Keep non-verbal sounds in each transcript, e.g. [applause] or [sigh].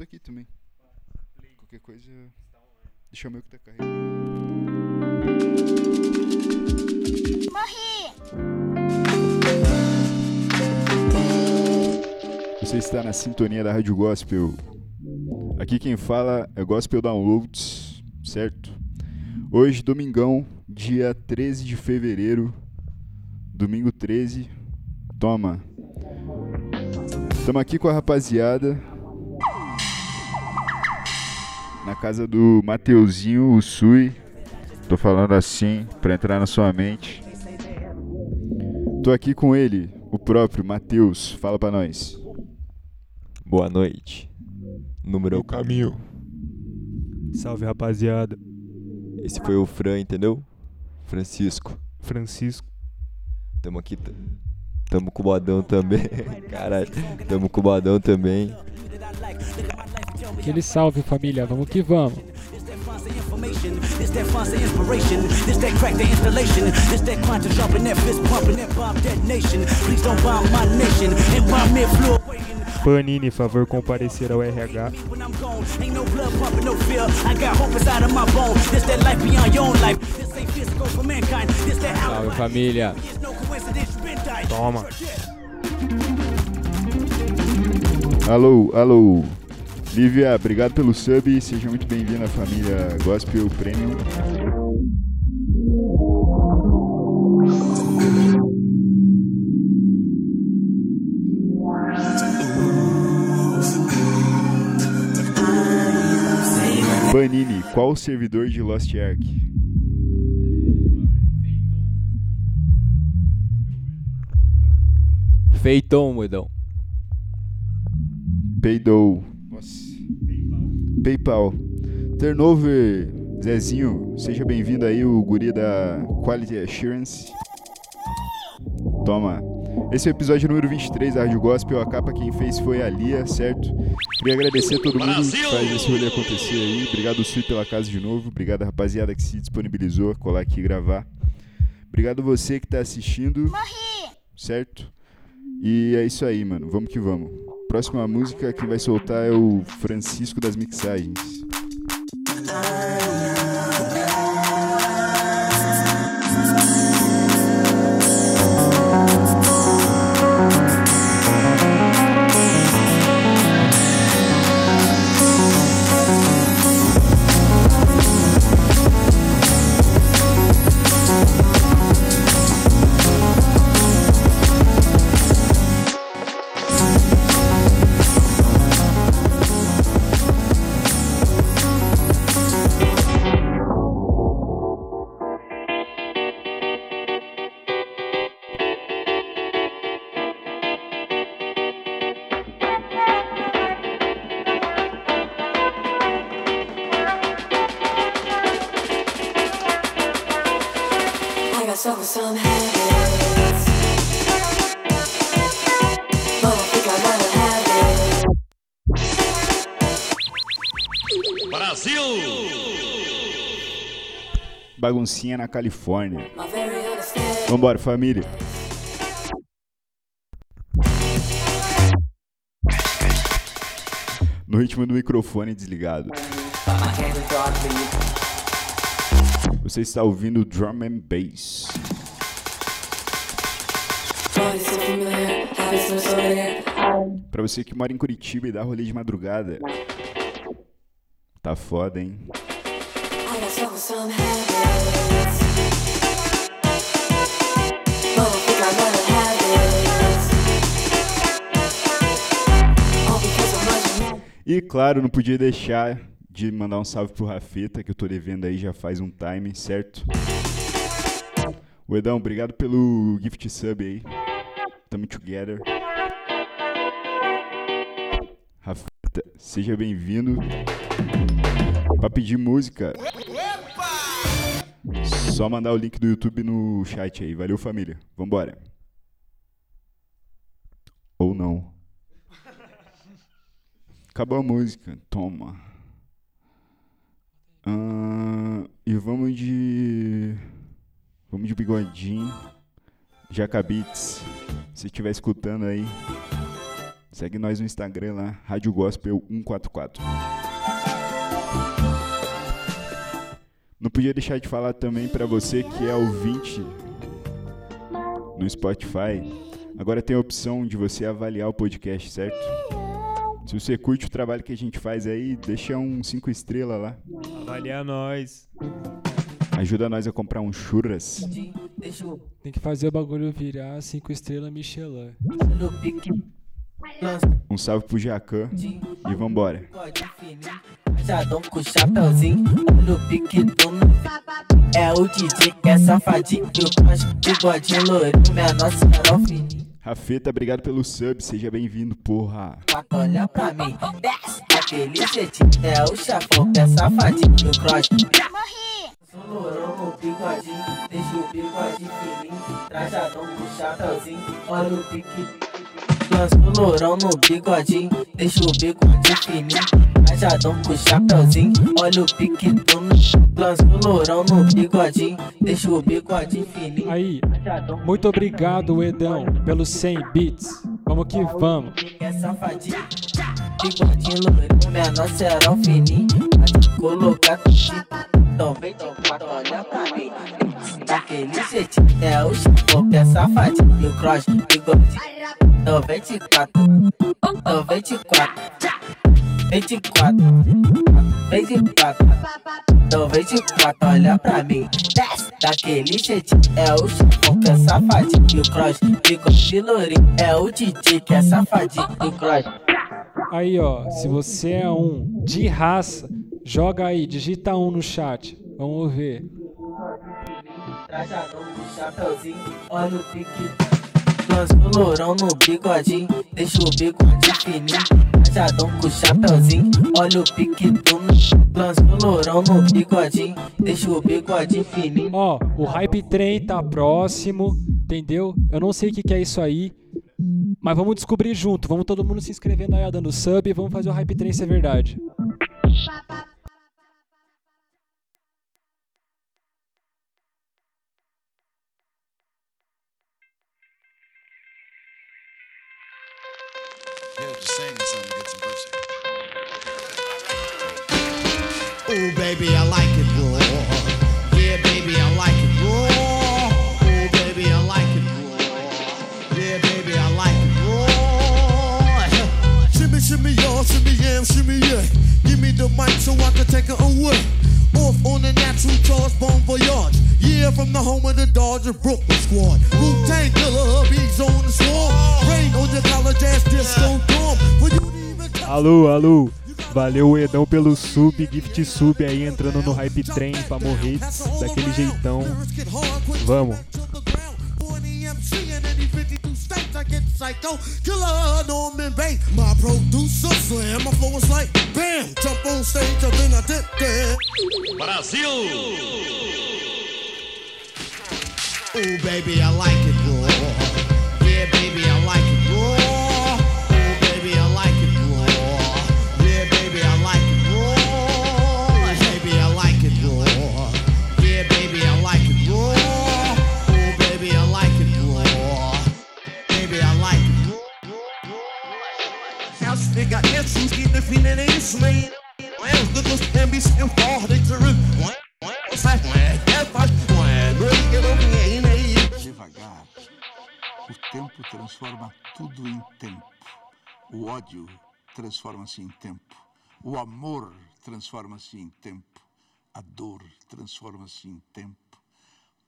tô aqui também. Qualquer coisa. Deixa o meu que tá carregando. Você está na sintonia da Rádio Gospel. Aqui quem fala é Gospel Downloads, certo? Hoje, domingão, dia 13 de fevereiro. Domingo 13. Toma. Estamos aqui com a rapaziada. Na casa do Mateuzinho, o Sui. Tô falando assim pra entrar na sua mente. Tô aqui com ele, o próprio Mateus. Fala pra nós. Boa noite. Número o caminho. Salve rapaziada, Esse foi o Fran, entendeu? Francisco. Francisco. Tamo aqui. Tamo com o Badão também. [laughs] Caralho. Tamo com o Badão também. Aquele salve família, vamos que vamos. Panini, favor comparecer ao RH. Salve família. Toma. Alô, alô. Lívia, obrigado pelo sub. Seja muito bem-vindo à família Gospel Premium. Panini, qual o servidor de Lost Ark? Feitão, moedão. Peidou. PayPal. Turnover, Zezinho, seja bem-vindo aí, o guri da Quality Assurance. Toma. Esse é o episódio número 23 da Rádio Gospel. A capa quem fez foi a Lia, certo? Queria agradecer a todo mundo que faz esse rolê acontecer aí. Obrigado, Sui, pela casa de novo. Obrigado, rapaziada, que se disponibilizou a colar aqui e gravar. Obrigado você que tá assistindo. Certo? E é isso aí, mano. Vamos que vamos. Próxima música que vai soltar é o Francisco das Mixagens. Baguncinha na Califórnia. Vambora, família. No ritmo do microfone desligado. Você está ouvindo Drum and Bass. Pra você que mora em Curitiba e dá rolê de madrugada. Tá foda, hein? E claro, não podia deixar de mandar um salve pro Rafeta, que eu tô devendo aí já faz um time, certo? O Edão, obrigado pelo gift sub aí. Tamo together. Rafeta, seja bem-vindo. Pra pedir música, só mandar o link do YouTube no chat aí. Valeu, família. Vambora. Ou não. Acabou a música. Toma. Ah, e vamos de. Vamos de bigodinho. Jacabits. Se estiver escutando aí. Segue nós no Instagram lá, Rádio Gospel 144. Não podia deixar de falar também para você que é ouvinte no Spotify. Agora tem a opção de você avaliar o podcast, certo? Se você curte o trabalho que a gente faz aí, deixa um 5 estrelas lá. Avaliar nós. Ajuda nós a comprar um churras. Tem que fazer o bagulho virar 5 estrelas Michelin. Um salve pro Jacan e vambora. Rajadão com chapéuzinho, olha o pique do É o DJ que é safadinho, o bigodinho loirinho, menor serão fininho. Rafeta, obrigado pelo sub, seja bem-vindo, porra. Olha pra mim, desce daquele jeitinho, é o chefão é safadinho, o cross. Lourão no bigodinho, deixa o bigodinho fininho, trajadão com chapéuzinho, olha o pique. Lança o lourão no bigodinho, deixa o bigode fininho, trajadão com chapéuzinho, olha o pique do Lança o lourão no bigodinho, deixa o bigode fininho. Aí, muito obrigado, Edão, pelos 100 bits. Vamos que vamos. é safadinho. Bigodinho loirinho, menor será o fininho. Pode colocar tudinho. Então vem quatro, olha pra mim. Daquele jeitinho, é o que é safadinho. E o cross, bigodinho. Então vem de quatro. Então vem de quatro. Vem de quatro. Vem de quatro. Então vem de quatro, olha pra mim. Desce daquele jeitinho, é o chifão que é safadinho. E o cross, bigode lourinho. É o DJ que é safadinho. E o cross. Aí, ó, se você é um de raça, joga aí, digita um no chat. Vamos ver. Trajadão com chapéuzinho, olha o pique. Lança o lourão no bigodinho, deixa o bigode fininho. Trajadão com chapéuzinho, olha o pique do Lança o lourão no bigodinho, deixa o bigode fininho. Ó, o Hype Train tá próximo, entendeu? Eu não sei o que, que é isso aí, mas vamos descobrir junto. Vamos todo mundo se inscrevendo aí, dando sub e vamos fazer o Hype Train ser verdade. Baby, I like it raw. Yeah, baby, I like it raw. Ooh, baby, I like it raw. Yeah, baby, I like it raw. Shimmy, shimmy, y'all, shimmy, yam, shimmy, yeah. Give me the mic so I can take it away. Off on the natural charge, bon voyage. Yeah, from the home of the Dodger Brooklyn squad. Wu Tang Killer, hubby's on the swarm. Rain on your college ass disco dorm. For you to even touch Alô, alô. Valeu, Edão, pelo sub, gift sub aí entrando no Hype Train pra morrer daquele jeitão. Vamos. Killer Norman Bates, my producer slam. My flow is like bam, jump on stage, and then I did that. Ooh, baby, I like it raw. Yeah, baby, I like it não vem nem Devagar. O tempo transforma tudo em tempo. O ódio transforma-se em tempo. O amor transforma-se em tempo. A dor transforma-se em tempo.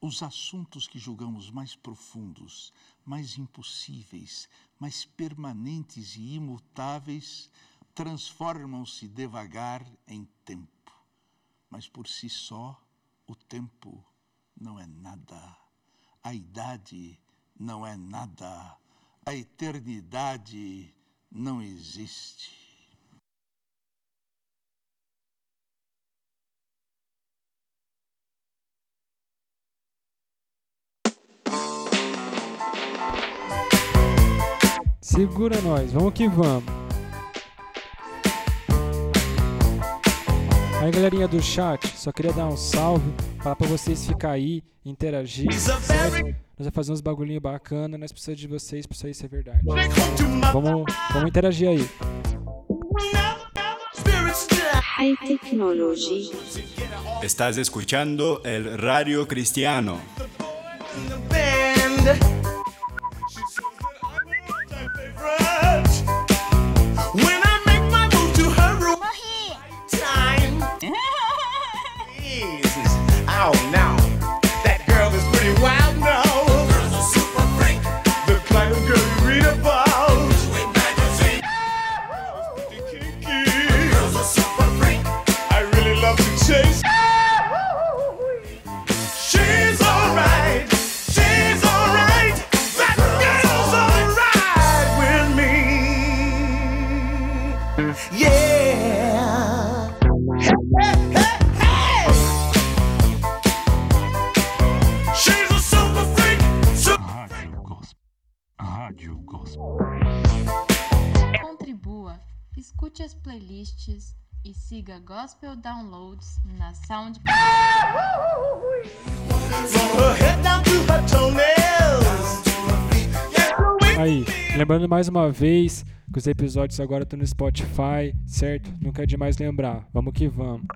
Os assuntos que julgamos mais profundos, mais impossíveis, mais permanentes e imutáveis transformam-se devagar em tempo. Mas por si só, o tempo não é nada. A idade não é nada. A eternidade não existe. Segura nós, vamos que vamos. Aí galerinha do chat, só queria dar um salve, falar pra vocês ficar aí, interagir. Nós vamos fazer uns bagulhinho bacana, nós precisamos de vocês pra isso ser é verdade. Vamos, vamos interagir aí. Estás escuchando o rádio Cristiano. siga Gospel Downloads na SoundCloud. Aí, lembrando mais uma vez que os episódios agora estão no Spotify, certo? Nunca é demais lembrar. Vamos que vamos.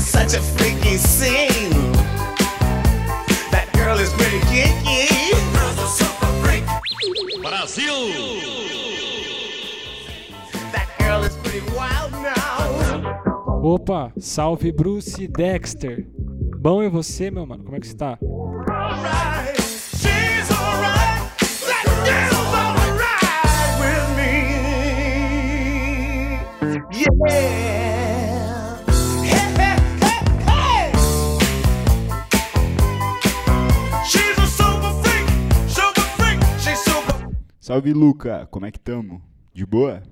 such a freaky scene. Brasil! Opa, salve Bruce Dexter. Bom e você, meu mano? Como é que você tá? Yeah! Salve Luca, como é que tamo? De boa?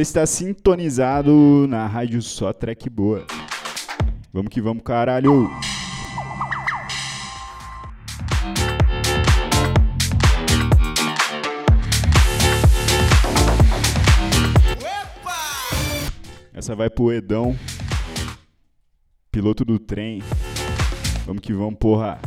Você está sintonizado na rádio Só Track Boa. Vamos que vamos, caralho! Essa vai pro Edão, piloto do trem. Vamos que vamos, porra!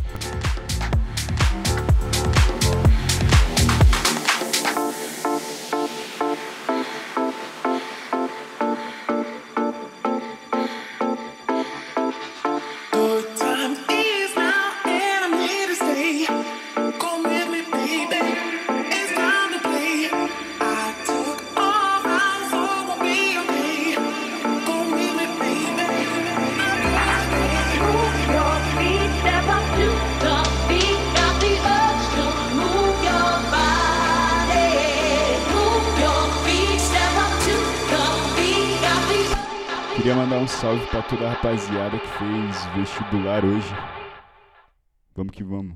salve para toda a rapaziada que fez vestibular hoje. Vamos que vamos.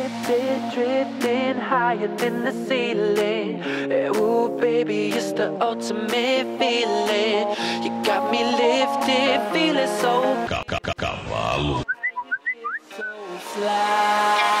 Drifting, drifting higher than the ceiling. Eh, Ooh, baby, it's the ultimate feeling. You got me lifted, feeling so Ca- ca- ca- Cavalo. fly.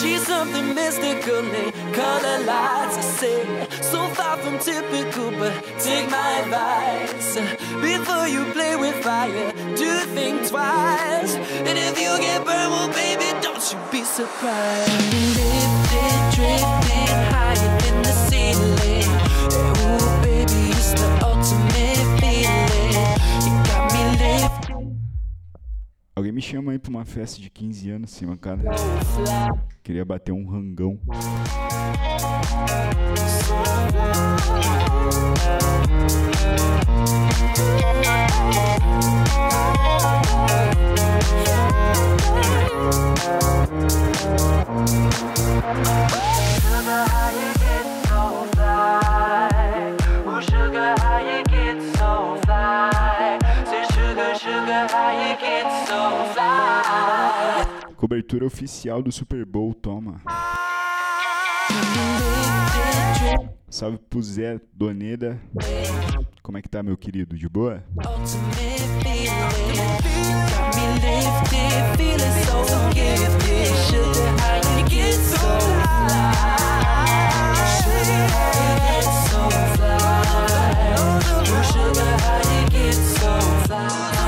She's something mystical, they color lights. I say, so far from typical, but take my advice. Before you play with fire, do think twice. And if you get burned, well, baby, don't you be surprised. Alguém me chama aí pra uma festa de 15 anos, cima, cara. Queria bater um rangão. Cobertura oficial do Super Bowl, toma. Salve pro Zé Doneda. Como é que tá, meu querido? De boa? Sugar, how you get so fly?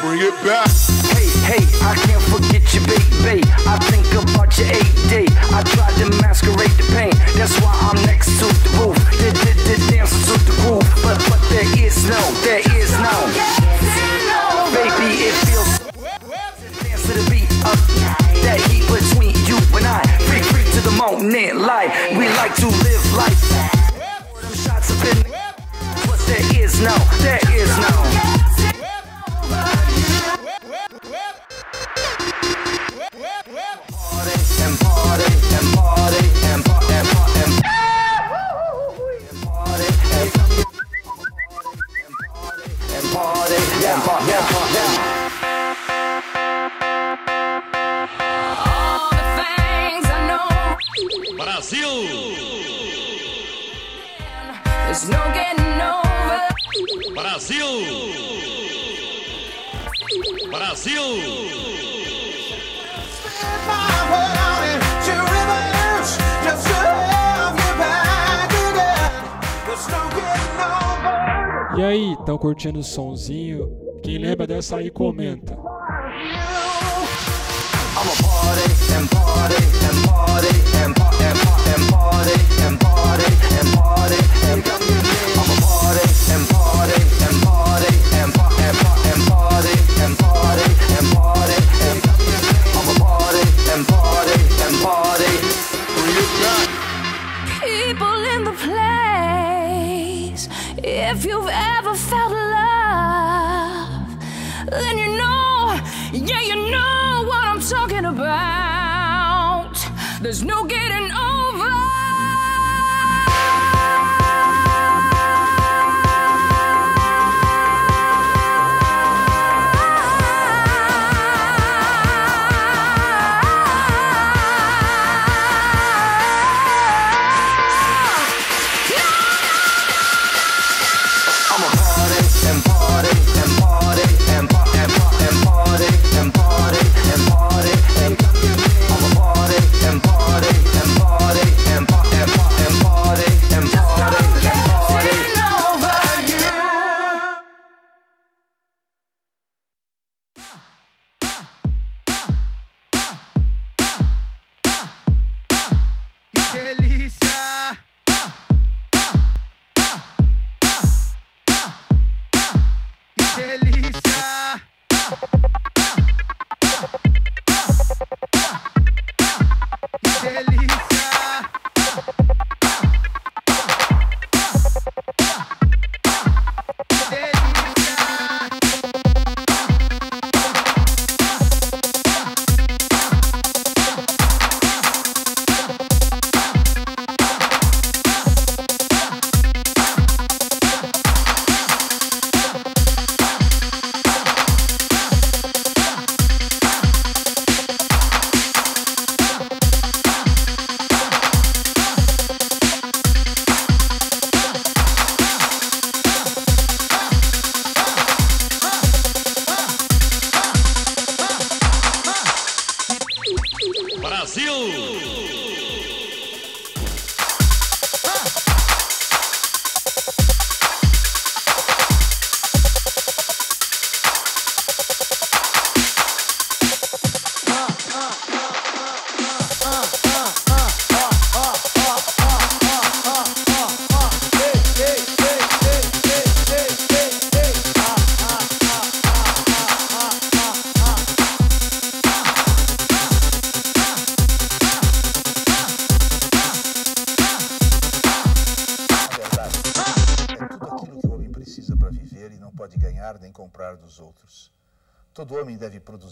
Bring it back. Hey, hey, I can't forget you, baby. I think about your eight day. I tried to masquerade the pain. That's why I'm next to the roof. Did, did, did dance to the groove. But, but there is no, there is no. Baby, it feels dance to the beat of that heat between you and I. Free, free to the moment, light. We like to live life. Shots up in but there is no, there is no. Brasil! Brasil! E aí, estão curtindo o sonzinho? Quem lembra dessa aí, comenta. People in the play If you've ever felt love, then you know, yeah, you know what I'm talking about. There's no getting over.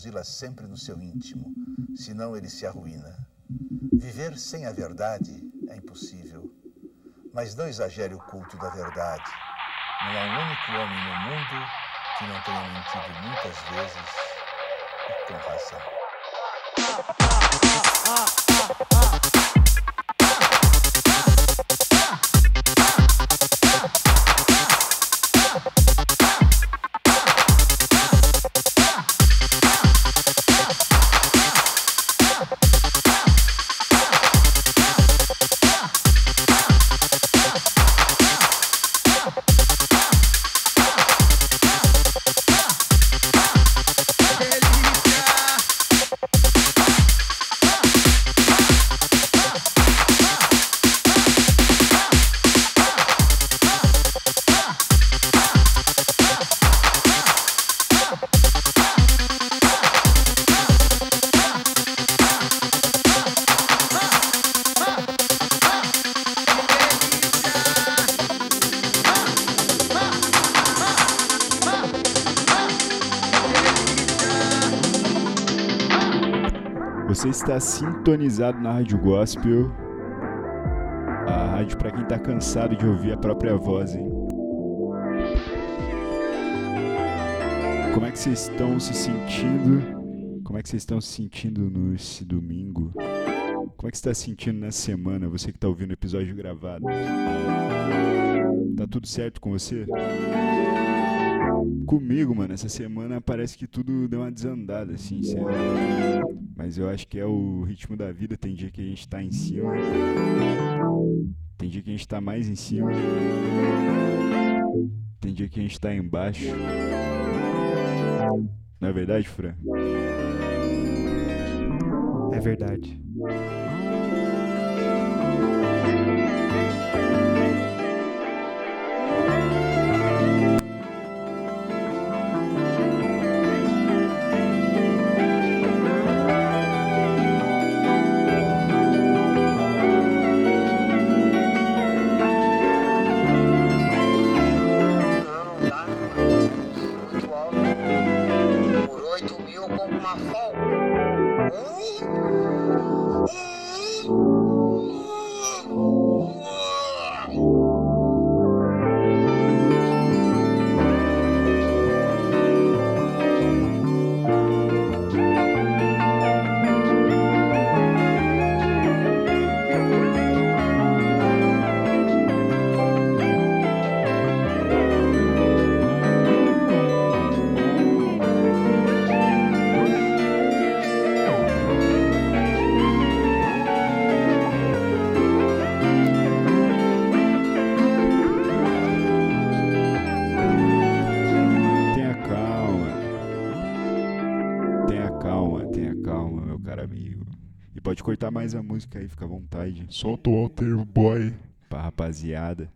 Produzi-la sempre no seu íntimo, senão ele se arruína. Viver sem a verdade é impossível. Mas não exagere o culto da verdade. Não há um único homem no mundo que não tenha mentido muitas vezes e com razão. Está sintonizado na Rádio Gospel. A rádio para quem tá cansado de ouvir a própria voz, hein? Como é que vocês estão se sentindo? Como é que vocês estão se sentindo nesse domingo? Como é que você está se sentindo nessa semana, você que tá ouvindo o episódio gravado? Tá tudo certo com você? Comigo, mano, essa semana parece que tudo deu uma desandada, assim, lá. Mas eu acho que é o ritmo da vida. Tem dia que a gente tá em cima, tem dia que a gente tá mais em cima, tem dia que a gente tá embaixo. Não é verdade, Fran? É verdade. Pode cortar mais a música aí, fica à vontade. Solta o Alter Boy. Pra rapaziada.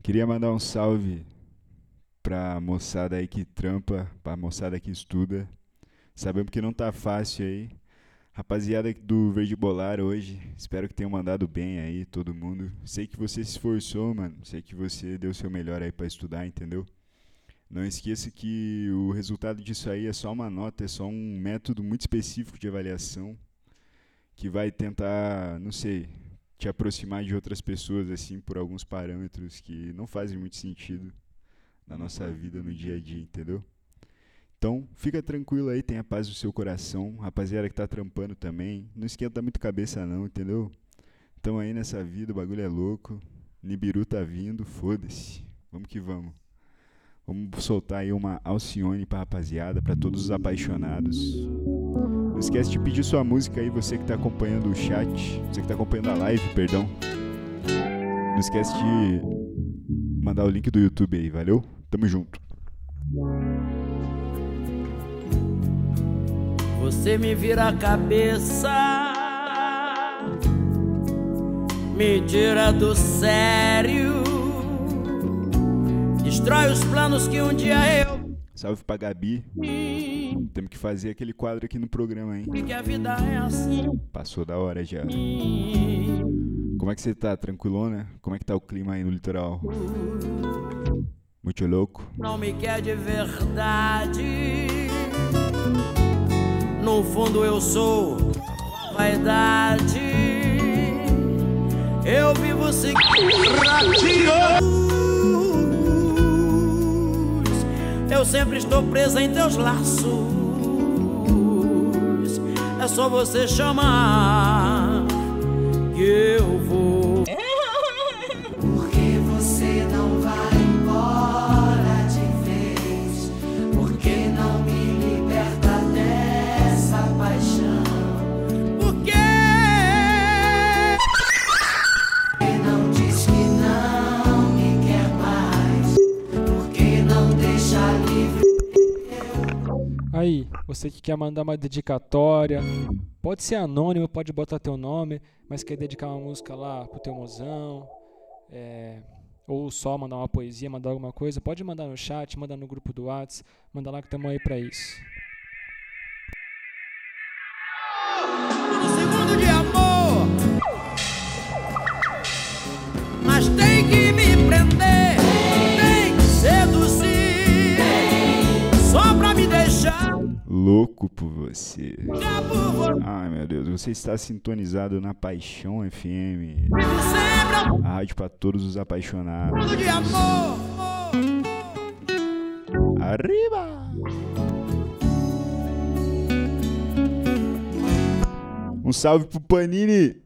Queria mandar um salve pra moçada aí que trampa, pra moçada que estuda. Sabemos que não tá fácil aí. Rapaziada do Verde Bolar hoje, espero que tenham mandado bem aí, todo mundo. Sei que você se esforçou, mano. Sei que você deu seu melhor aí pra estudar, entendeu? Não esqueça que o resultado disso aí é só uma nota, é só um método muito específico de avaliação que vai tentar, não sei, te aproximar de outras pessoas assim por alguns parâmetros que não fazem muito sentido na nossa vida no dia a dia, entendeu? Então, fica tranquilo aí, tenha paz no seu coração. Rapaziada que tá trampando também, não esquenta muito cabeça não, entendeu? Tamo aí nessa vida, o bagulho é louco. Nibiru tá vindo, foda-se. Vamos que vamos. Vamos soltar aí uma Alcione pra rapaziada, pra todos os apaixonados. Não esquece de pedir sua música aí, você que tá acompanhando o chat, você que tá acompanhando a live, perdão. Não esquece de mandar o link do YouTube aí, valeu? Tamo junto. Você me vira a cabeça, me tira do sério, destrói os planos que um dia eu Salve pra Gabi. Temos que fazer aquele quadro aqui no programa, hein? que a vida é assim. Passou da hora já. Como é que você tá? Tranquilona? Como é que tá o clima aí no litoral? Muito louco? Não me quer de verdade. No fundo eu sou vaidade. Eu vivo seguindo. Eu sempre estou presa em teus laços. É só você chamar que eu vou. Aí, você que quer mandar uma dedicatória, pode ser anônimo, pode botar teu nome, mas quer dedicar uma música lá pro teu mozão, é, ou só mandar uma poesia, mandar alguma coisa, pode mandar no chat, manda no grupo do Whats, manda lá que estamos aí pra isso. Louco por você. Ai meu Deus, você está sintonizado na Paixão FM. A rádio para todos os apaixonados. Arriba! Um salve pro Panini!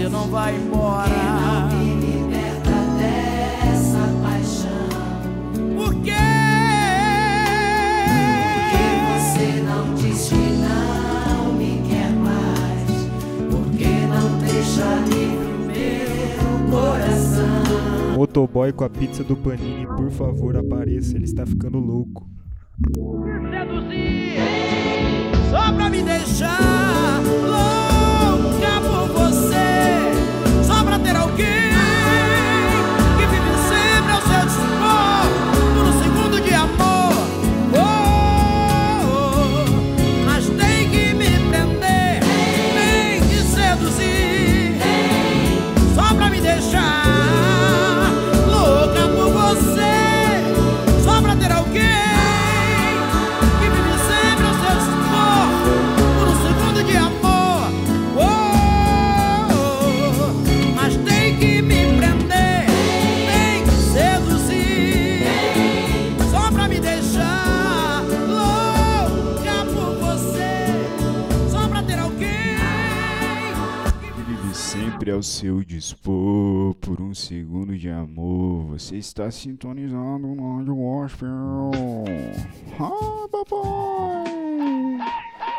Você não vai embora. Não me liberta dessa paixão? Por quê? Porque você não diz que não me quer mais? Porque não deixa livre o meu coração? Motoboy com a pizza do Panini, por favor, apareça, ele está ficando louco. seduzir só pra me deixar ao seu dispor por um segundo de amor. Você está sintonizado no Rádio Gospel. Ah, papai!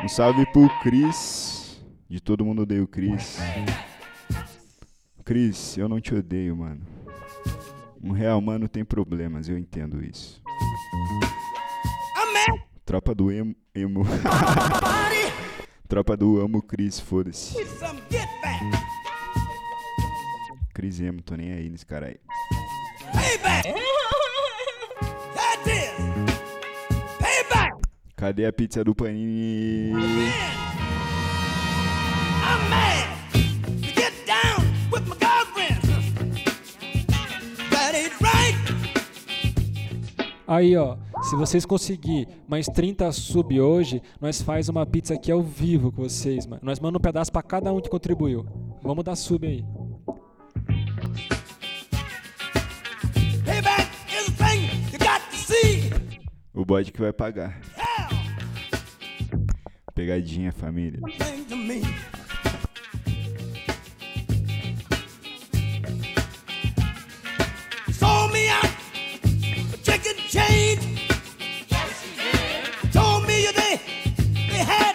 Um salve pro Cris. De todo mundo odeia o Cris. Cris, eu não te odeio, mano. Um real mano tem problemas, eu entendo isso. Tropa do emo. emo. Tropa do amo Cris, foda-se. Cris emo, tô nem aí nesse cara aí. [laughs] Cadê a pizza do Panini? Aí, ó, se vocês conseguir mais 30 sub hoje, nós faz uma pizza aqui ao vivo com vocês, mano. Nós manda um pedaço pra cada um que contribuiu. Vamos dar sub aí. O bode que vai pagar. Pegadinha, família. Out for chicken chain. Told me they they had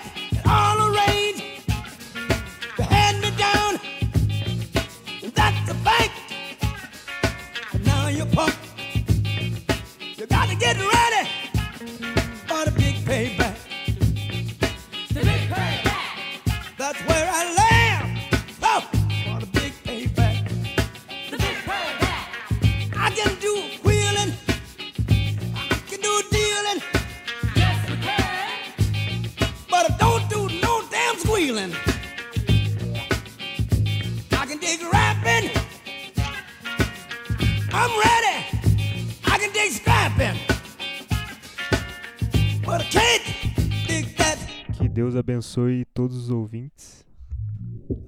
abençoe todos os ouvintes.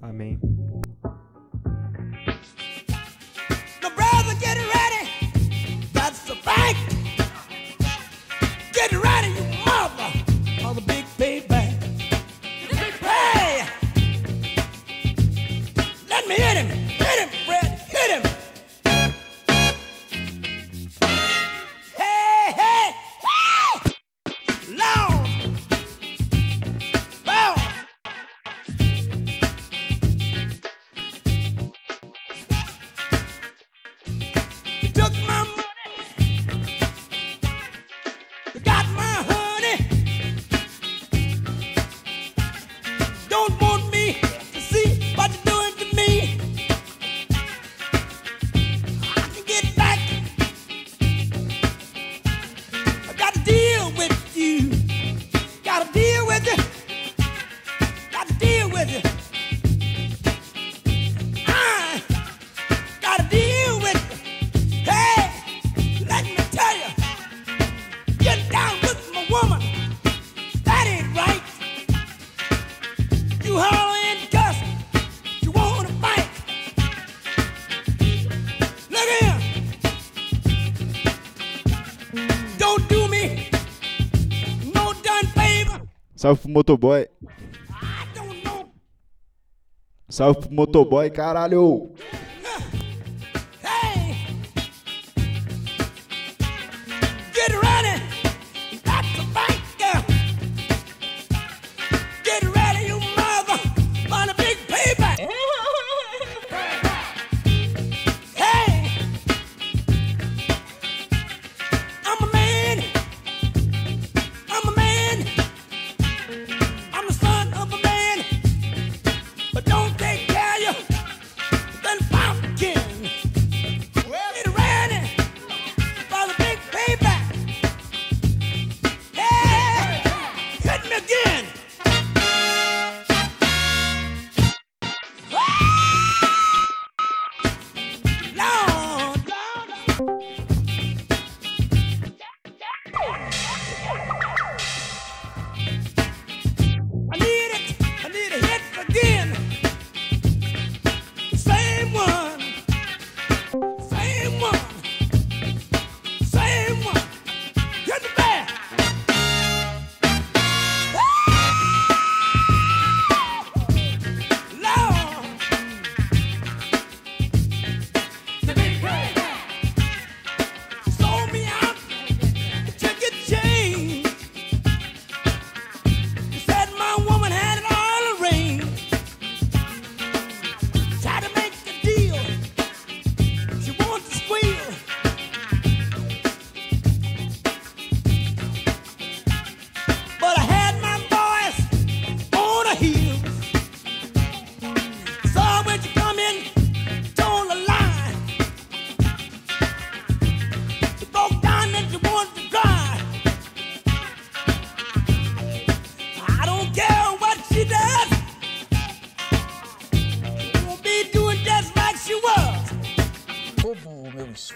Amém. Salve pro motoboy. Salve pro motoboy, caralho.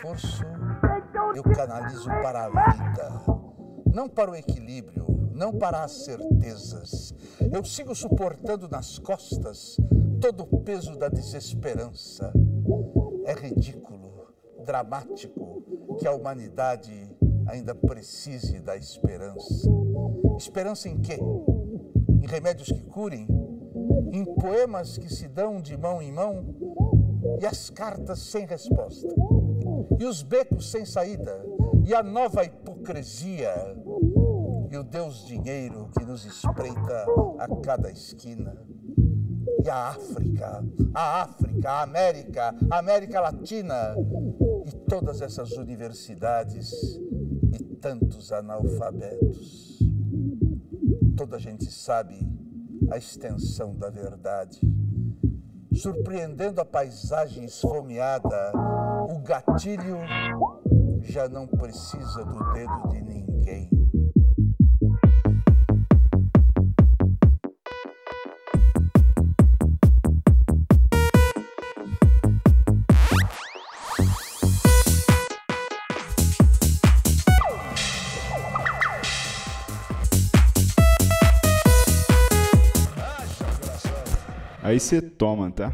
Esforço eu canalizo para a vida, não para o equilíbrio, não para as certezas. Eu sigo suportando nas costas todo o peso da desesperança. É ridículo, dramático que a humanidade ainda precise da esperança. Esperança em quê? Em remédios que curem? Em poemas que se dão de mão em mão? E as cartas sem resposta? E os becos sem saída? E a nova hipocrisia? E o Deus dinheiro que nos espreita a cada esquina? E a África, a África, a América, a América Latina e todas essas universidades e tantos analfabetos. Toda a gente sabe a extensão da verdade. Surpreendendo a paisagem esfomeada, o gatilho já não precisa do dedo de ninguém. Aí você toma, tá?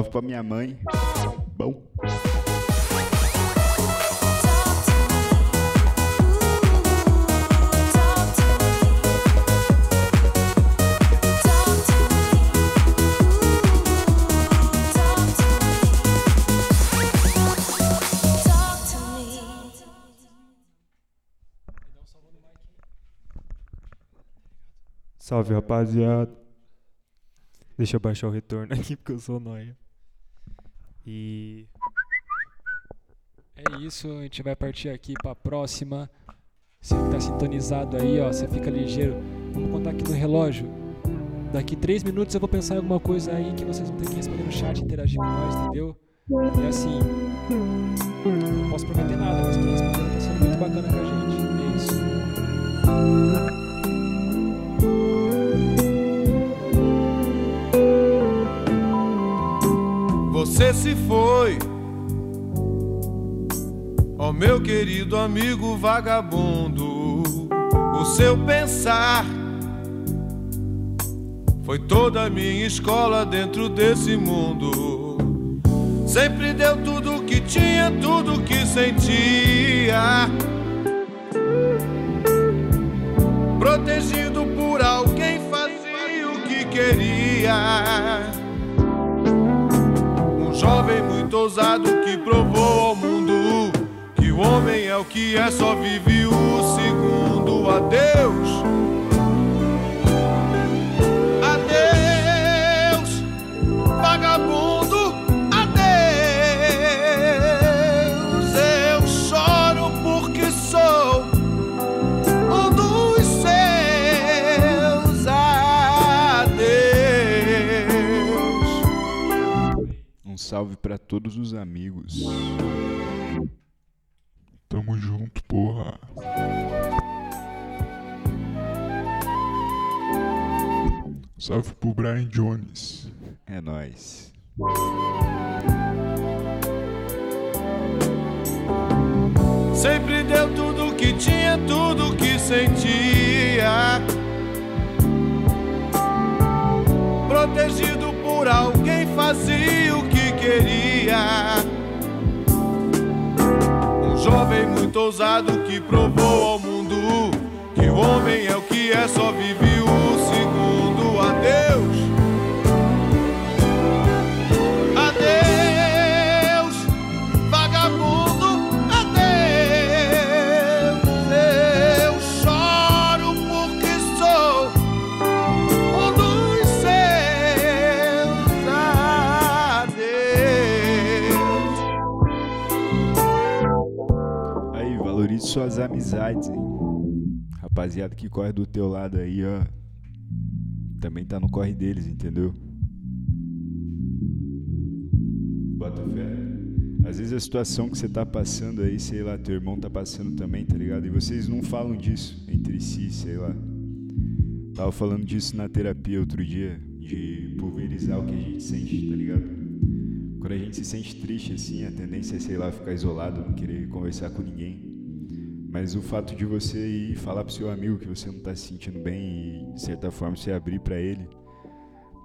Salve pra minha mãe. Bom. Salve, rapaziada. Deixa eu baixar o retorno aqui porque eu sou nóia. E. É isso, a gente vai partir aqui pra próxima. Você que tá sintonizado aí, ó, você fica ligeiro. Vamos contar aqui no relógio. Daqui três minutos eu vou pensar em alguma coisa aí que vocês vão ter que responder no chat, interagir com nós, entendeu? E assim, não posso prometer nada, mas tô respondendo, tá sendo muito bacana com a gente. É isso. Você se foi, ó meu querido amigo vagabundo. O seu pensar foi toda a minha escola dentro desse mundo. Sempre deu tudo que tinha, tudo que sentia. Protegido por alguém, fazia o que queria. Jovem muito ousado que provou ao mundo que o homem é o que é, só vive o segundo. Adeus. Adeus, vagabundo. Salve pra todos os amigos. Tamo junto, porra. Salve pro Brian Jones. É nóis. Sempre deu tudo que tinha, tudo que sentia. Um jovem muito ousado que provou ao mundo que o homem é o que é, só vive amizades, hein? Rapaziada que corre do teu lado aí, ó. Também tá no corre deles, entendeu? Bota fé. Às vezes a situação que você tá passando aí, sei lá, teu irmão tá passando também, tá ligado? E vocês não falam disso entre si, sei lá. Tava falando disso na terapia outro dia, de pulverizar o que a gente sente, tá ligado? Quando a gente se sente triste assim, a tendência é, sei lá, ficar isolado, não querer conversar com ninguém. Mas o fato de você ir falar pro seu amigo que você não tá se sentindo bem e, de certa forma, se abrir pra ele,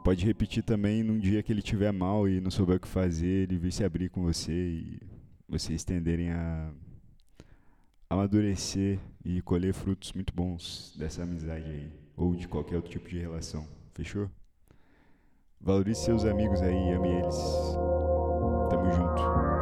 pode repetir também num dia que ele tiver mal e não souber o que fazer, ele vir se abrir com você e vocês tenderem a amadurecer e colher frutos muito bons dessa amizade aí, ou de qualquer outro tipo de relação. Fechou? Valorize seus amigos aí, ame eles. Tamo junto.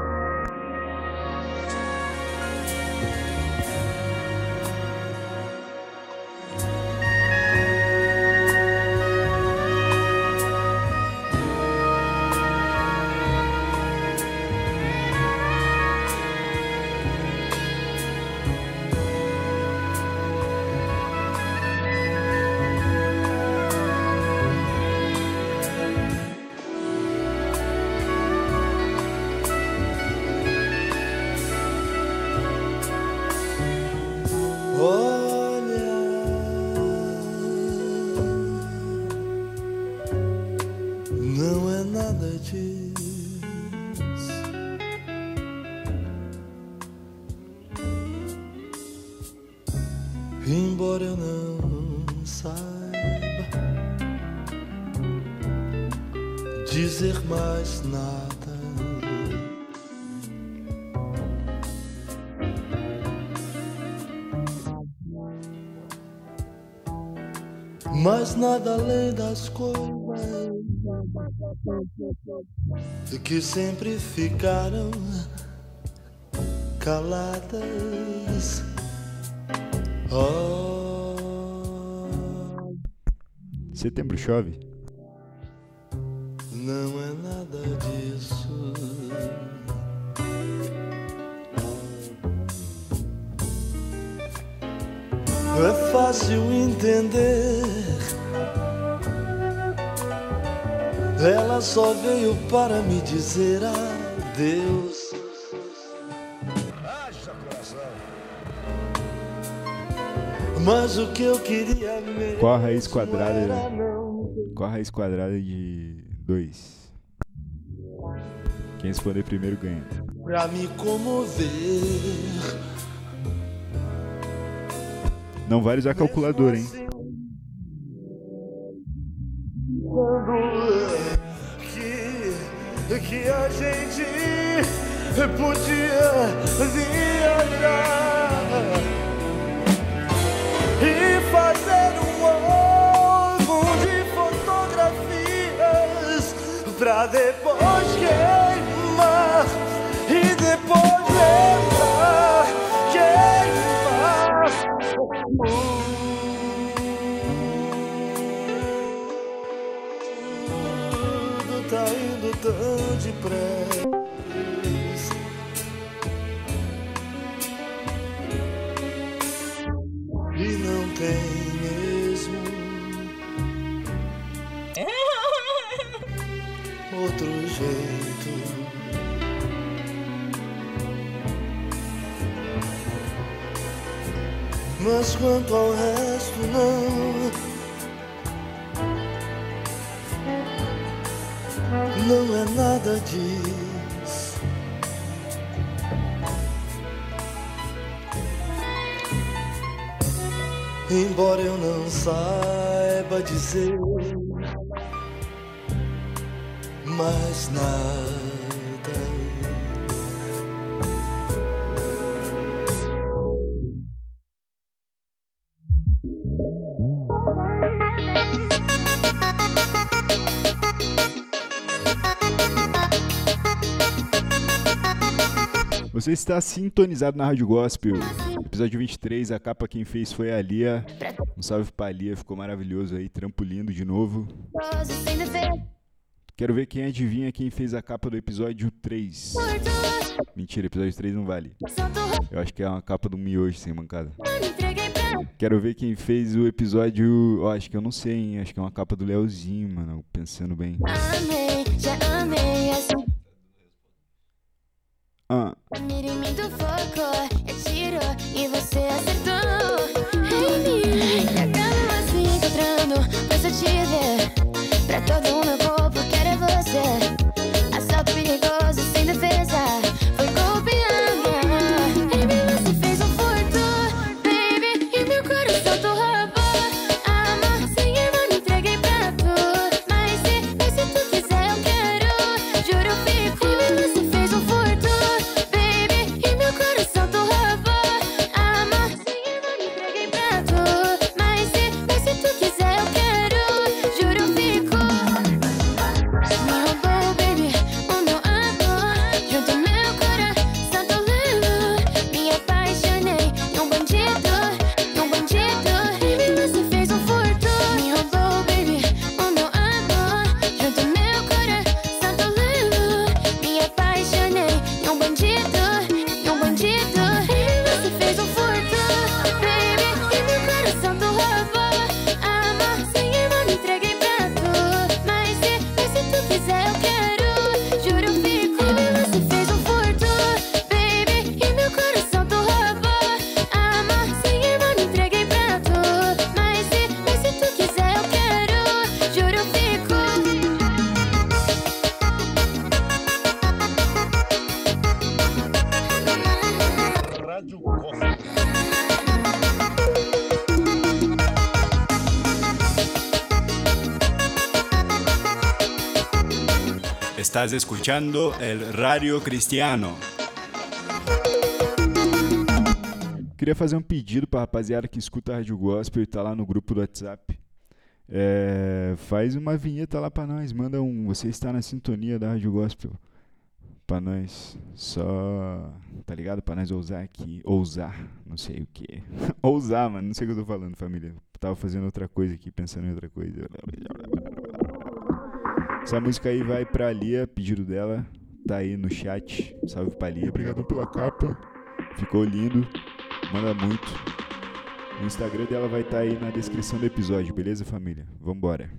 Que sempre ficaram caladas. Oh, Setembro chove? Para me dizer Deus. Mas o que eu queria mesmo Qual a raiz quadrada? era não Qual a raiz quadrada de 2? Quem responder primeiro ganha. pra me comover. Não vale usar calculadora, hein? Que, a gente podia viajar e fazer um álbum de fotografias pra depois queimar e depois lembrar queimar. Tudo tão depressa. E não tem mesmo outro jeito. Mas quanto ao resto, não. Não é nada disso. Embora eu não saiba dizer mais nada. Você está sintonizado na Rádio Gospel. Episódio 23, a capa quem fez foi a Lia. Um salve pra Lia, ficou maravilhoso aí, trampo lindo de novo. Quero ver quem adivinha quem fez a capa do episódio 3. Mentira, episódio 3 não vale. Eu acho que é uma capa do miojo sem mancada. Quero ver quem fez o episódio. Ó, acho que eu não sei, hein? Acho que é uma capa do Leozinho, mano. Pensando bem. Amei, já amei assim. Ah, tu focou, eu tiro e você acertou. Em mim, e acaba se encontrando, pois eu te ver. Pra todo o meu corpo, quero é você. Escuchando el Radio Cristiano. Queria fazer um pedido pra rapaziada que escuta a Rádio Gospel e tá lá no grupo do WhatsApp. É, faz uma vinheta lá pra nós, manda um. Você está na sintonia da Rádio Gospel. Pra nós. Só. Tá ligado? Pra nós ousar aqui. Ousar. Não sei o que. [laughs] ousar, mano. Não sei o que eu tô falando, família. Tava fazendo outra coisa aqui, pensando em outra coisa. Essa música aí vai pra Lia, pedido dela. Tá aí no chat. Salve pra Lia. Obrigado pela capa. Ficou lindo. Manda muito. O Instagram dela vai estar aí na descrição do episódio, beleza, família? Vambora.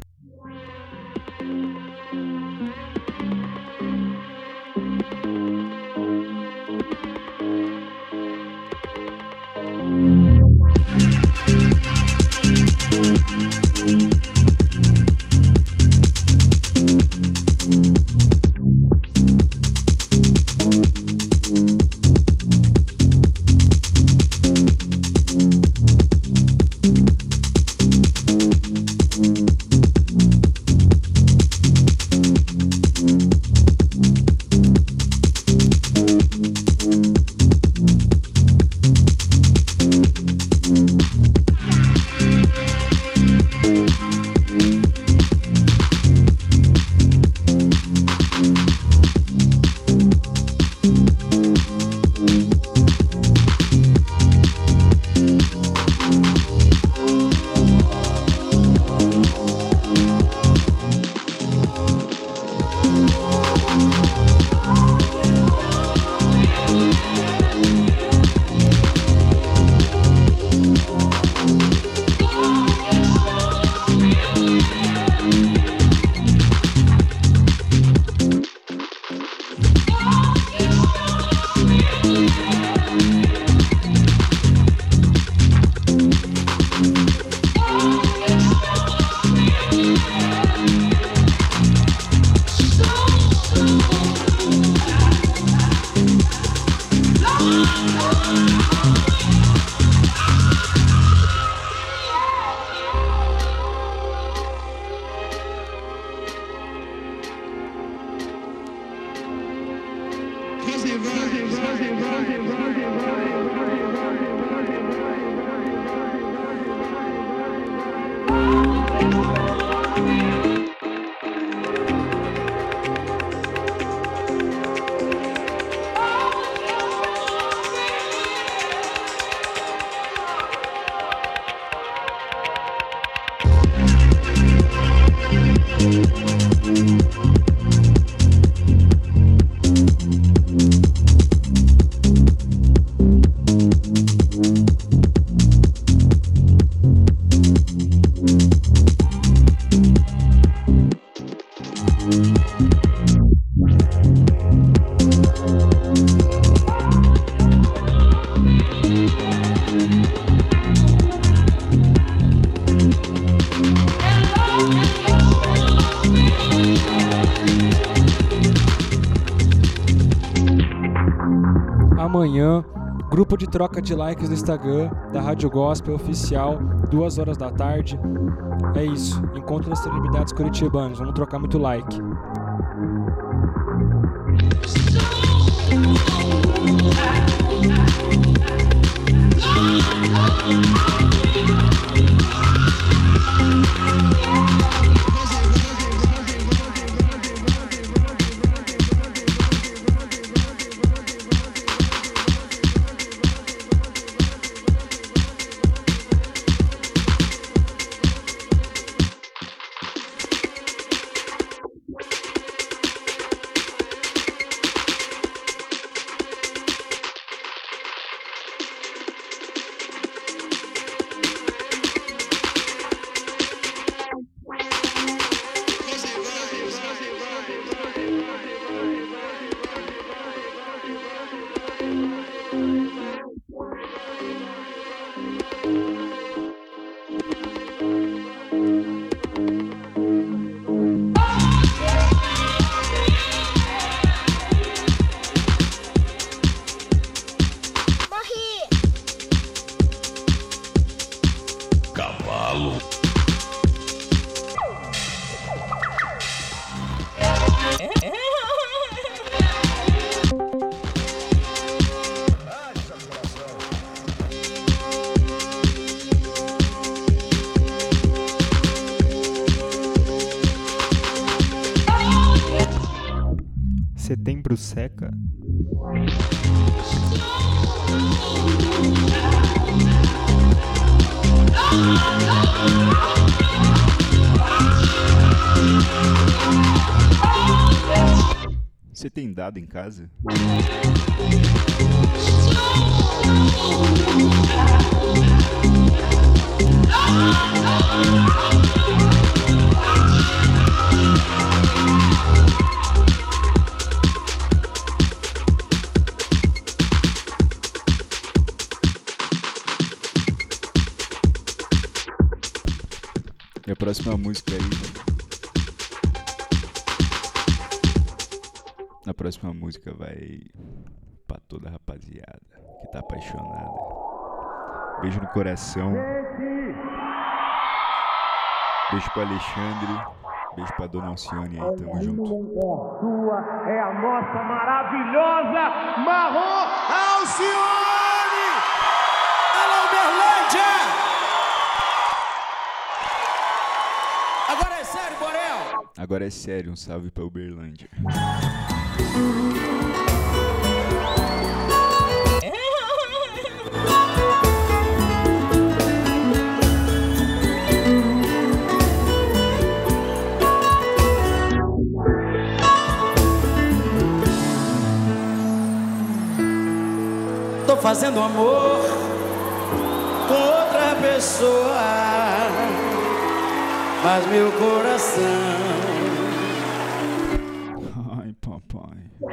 Grupo de troca de likes no Instagram da Rádio Gospel Oficial, duas horas da tarde. É isso. Encontro das celebridades curitibanos. Vamos trocar muito like. A próxima música aí. A próxima música vai pra toda a rapaziada que tá apaixonada. Beijo no coração. Beijo pro Alexandre. Beijo pra Dona Alcione aí, tamo junto. Sua é a nossa maravilhosa Marrom Alcione! Alô, Uberlândia! Agora é sério, um salve pra Uberlândia. Tô fazendo amor com outra pessoa, mas meu coração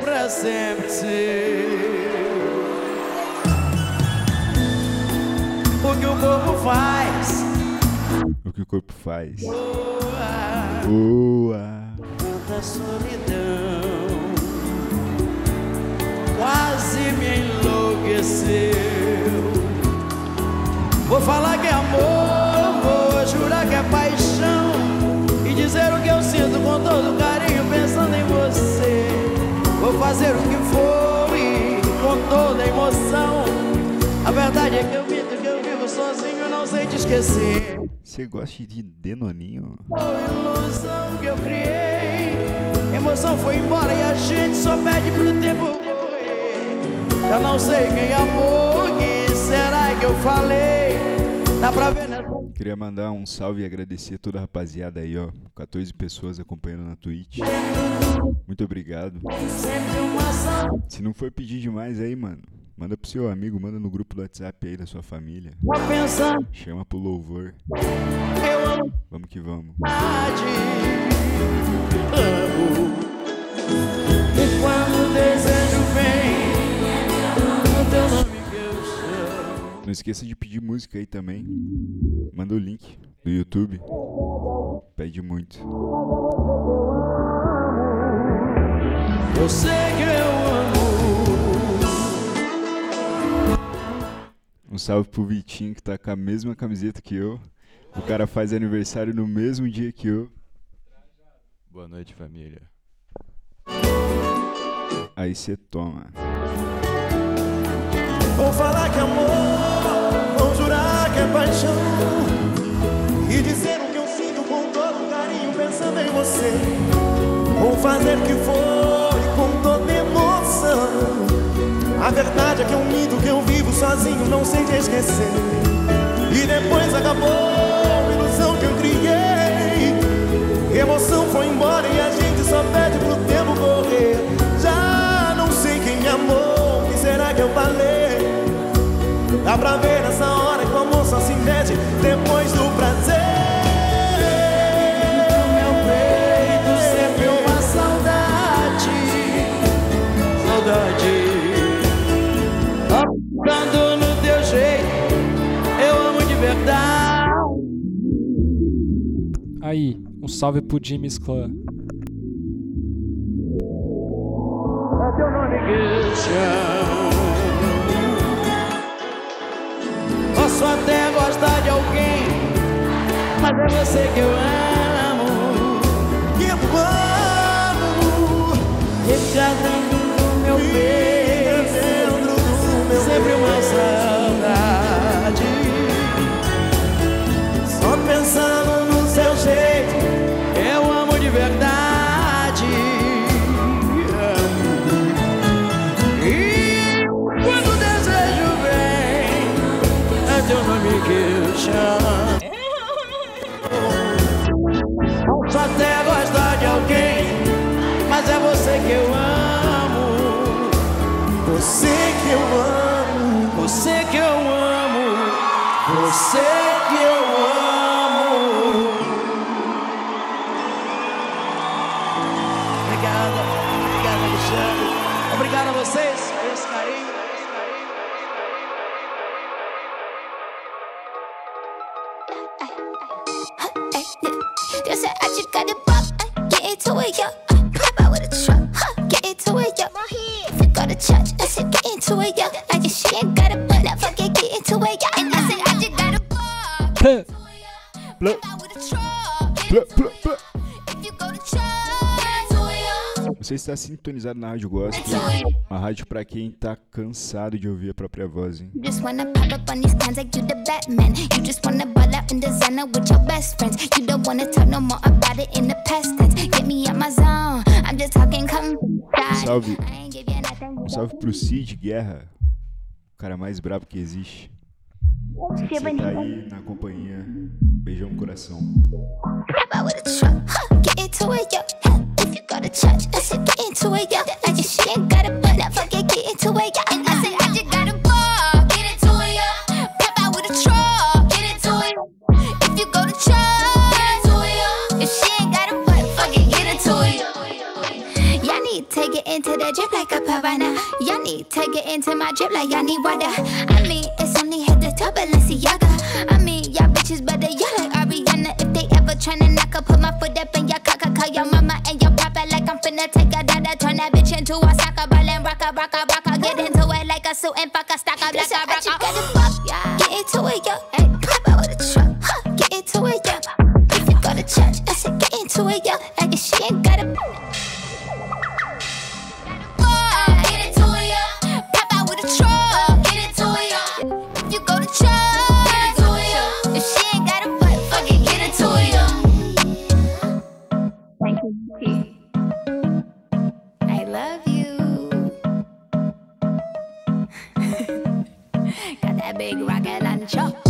papai. pra sempre seu. O que o corpo faz, O que o corpo faz? Boa. tanta solidão, quase me enlouqueceu. Vou falar que é amor, fazer o que for e toda a emoção. A verdade é que eu minto que eu vivo sozinho, não sei te esquecer. Você gosta de Denoninho? Ilusão que eu criei, emoção foi embora e a gente só pede pro tempo correr. Eu não sei quem amou, que será que eu falei? Dá pra ver né? Queria mandar um salve e agradecer toda a rapaziada aí, ó. 14 pessoas acompanhando na Twitch. Muito obrigado. Se não for pedir demais aí, mano, manda pro seu amigo, manda no grupo do WhatsApp aí da sua família. Chama pro louvor. Vamos que vamos. E quando o desejo vem, o teu nome. Não esqueça de pedir música aí também. Manda o link do YouTube. Pede muito. Eu sei que eu amo. Um salve pro Vitinho que tá com a mesma camiseta que eu. O cara faz aniversário no mesmo dia que eu. Boa noite, família. Aí você toma. Vou falar que é amor, vou jurar que é paixão. E dizer o que eu sinto com todo carinho, pensando em você. Vou fazer que for e com toda emoção. A verdade é que eu minto que eu vivo sozinho, não sei te esquecer. E depois acabou a ilusão que eu criei. Emoção foi embora e a gente só pede pro tempo correr. Já não sei quem me amou, que eu falei? Dá pra ver nessa hora que o amor só se mede depois do prazer. Meu peito sempre uma saudade. Saudade. Dando no teu jeito, eu amo de verdade. Aí, um salve pro Jimmy's Clan. É teu nome que Posso até gostar de alguém, mas é você que eu amo. Plá, plá, plá. Você está sintonizado na Rádio Gospel. Uma rádio pra quem tá cansado de ouvir a própria voz, hein? Salve. Um salve pro Cid Guerra, o cara mais brabo que existe. Você tá aí na companhia. Beijão no coração. Pop out with a truck. Huh, get into it, yo. Huh, If you go to church, I said get into it, yo. Like if she ain't got a butt, now fuck it, get into it, yo. And I said I just got a ball, get into it, yo. Pop out with a truck, get into it. If you go to church, get into it, yo. If she ain't got a butt, fuck it, get into it, yo. Y'all need to get into the drip like a piranha. Need to get into my drip like y'all need water. I mean, it's only hit the top Balenciaga. I mean, y'all bitches better y'all like Ariana. If they ever tryna knock, I put my foot up in your cock. Call your mama and your papa like I'm finna take a dada. Turn that bitch into a soccer ball and rock a rock a rock a. Get into it like a suit and fuck a stock up like a rock a. Get into it, yo. Hey, pop out with a truck. Huh, get into it, yo. If you go to church, I said get into it, yo. Like if she ain't got a big rocket launcher.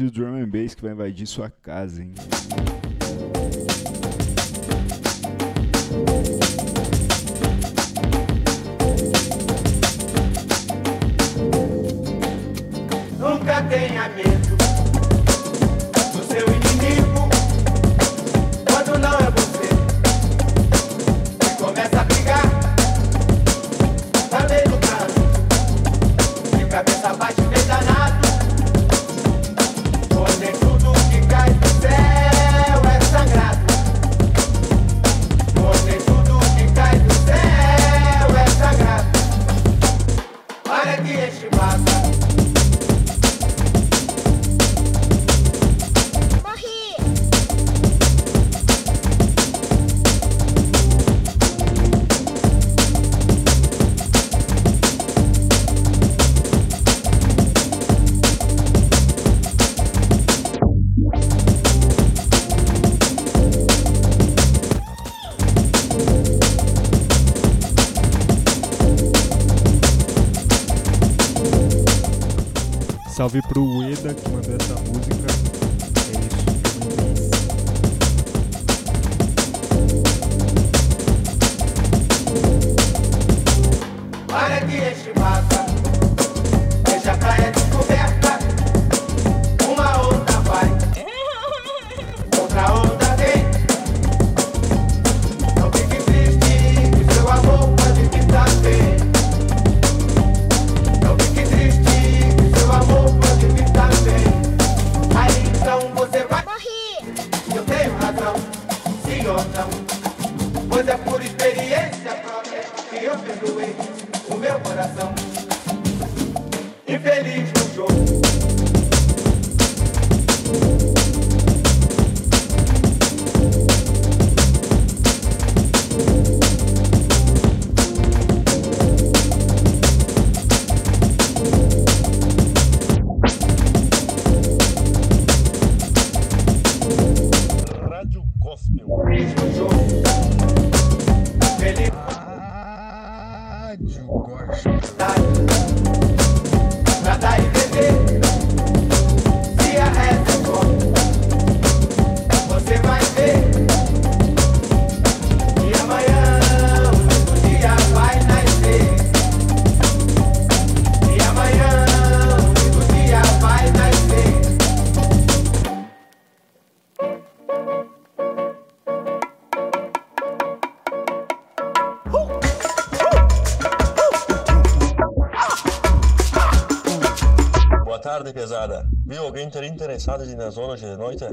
e o drum and bass que vai invadir sua casa, hein? tarde, pesada. Viu? Alguém estaria interessado em ir na zona hoje de noite?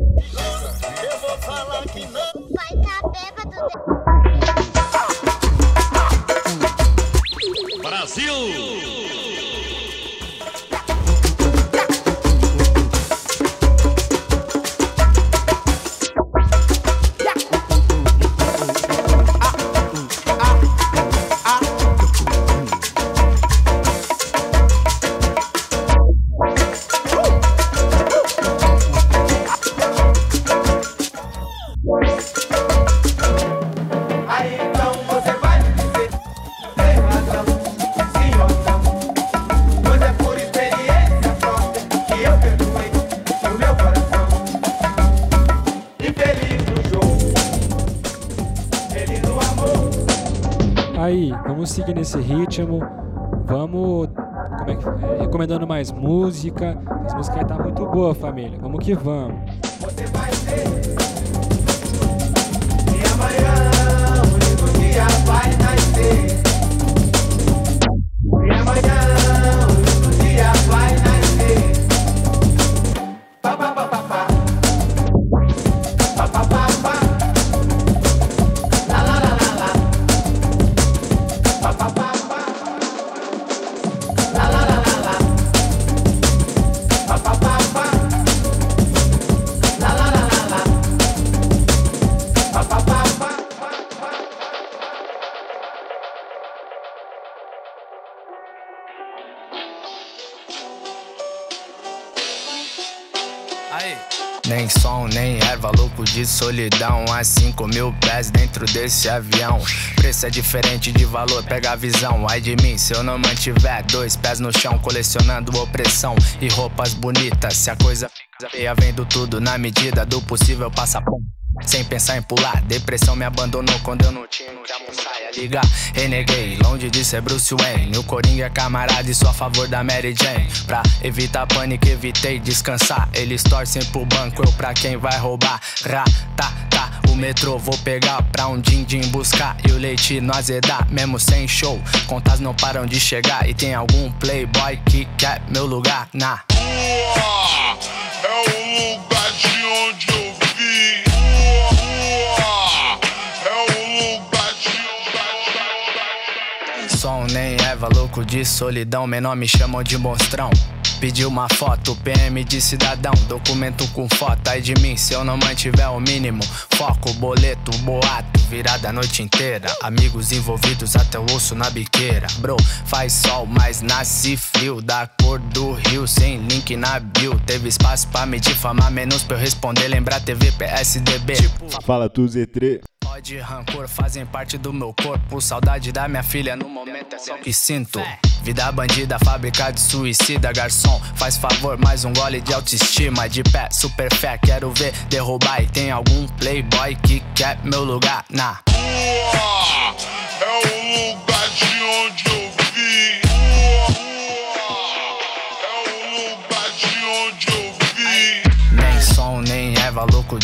nesse ritmo. Vamos é que, é, recomendando mais música. As músicas tá muito boa, família. Vamos que vamos. Você vai e amanhã o dia vai nascer. Solidão. A 5 mil pés dentro desse avião. Preço é diferente de valor, pega a visão. Ai de mim, se eu não mantiver dois pés no chão, colecionando opressão e roupas bonitas. Se a coisa fica feia, vendo tudo na medida do possível, passa pão. Sem pensar em pular, depressão me abandonou quando eu não tinha que almoçar e ligar. Reneguei, longe de ser Bruce Wayne. O Coringa é camarada e sou a favor da Mary Jane. Pra evitar pânico, evitei descansar. Eles torcem pro banco, eu pra quem vai roubar. Ra, tá, tá, o metrô vou pegar pra um din-din buscar. E o leite no azedar, mesmo sem show. Contas não param de chegar. E tem algum playboy que quer meu lugar na. É o lugar De solidão. Menor me chamam de monstrão. Pediu uma foto, PM de cidadão. Documento com foto aí de mim. Se eu não mantiver o mínimo, foco, boleto, boato. Virada a noite inteira. Amigos envolvidos até o osso na biqueira. Bro, faz sol, mas nasce frio. Da cor do rio, sem link na bio. Teve espaço pra me difamar, menos pra eu responder. Lembrar TV, PSDB. Fala tu, Z3. Ódio e rancor fazem parte do meu corpo. Saudade da minha filha no momento é só o que sinto. Vida bandida, fábrica de suicida. Garçom, faz favor, mais um gole de autoestima. De pé, super fé, quero ver derrubar. E tem algum playboy que quer meu lugar na. É o lugar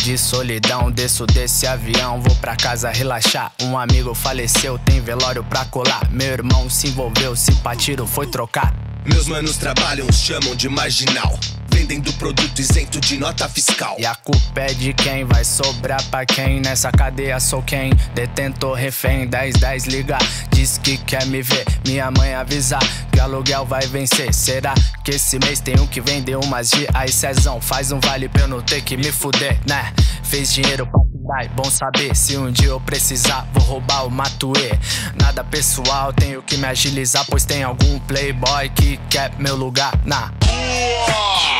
de solidão. Desço desse avião, vou pra casa relaxar. Um amigo faleceu, tem velório pra colar. Meu irmão se envolveu, se pra foi trocar. Meus manos trabalham, chamam de marginal. Vendendo produto isento de nota fiscal. E a culpa é de quem vai sobrar pra quem? Nessa cadeia sou quem? Detentor, refém, 10, 10 liga. Diz que quer me ver, minha mãe avisar que aluguel vai vencer. Será que esse mês tenho que vender umas de Aí Cezão, faz um vale pra eu não ter que me fuder, né? Fez dinheiro pra Ai, bom saber, se um dia eu precisar, vou roubar o Matuê. Nada pessoal, tenho que me agilizar, pois tem algum playboy que quer meu lugar na.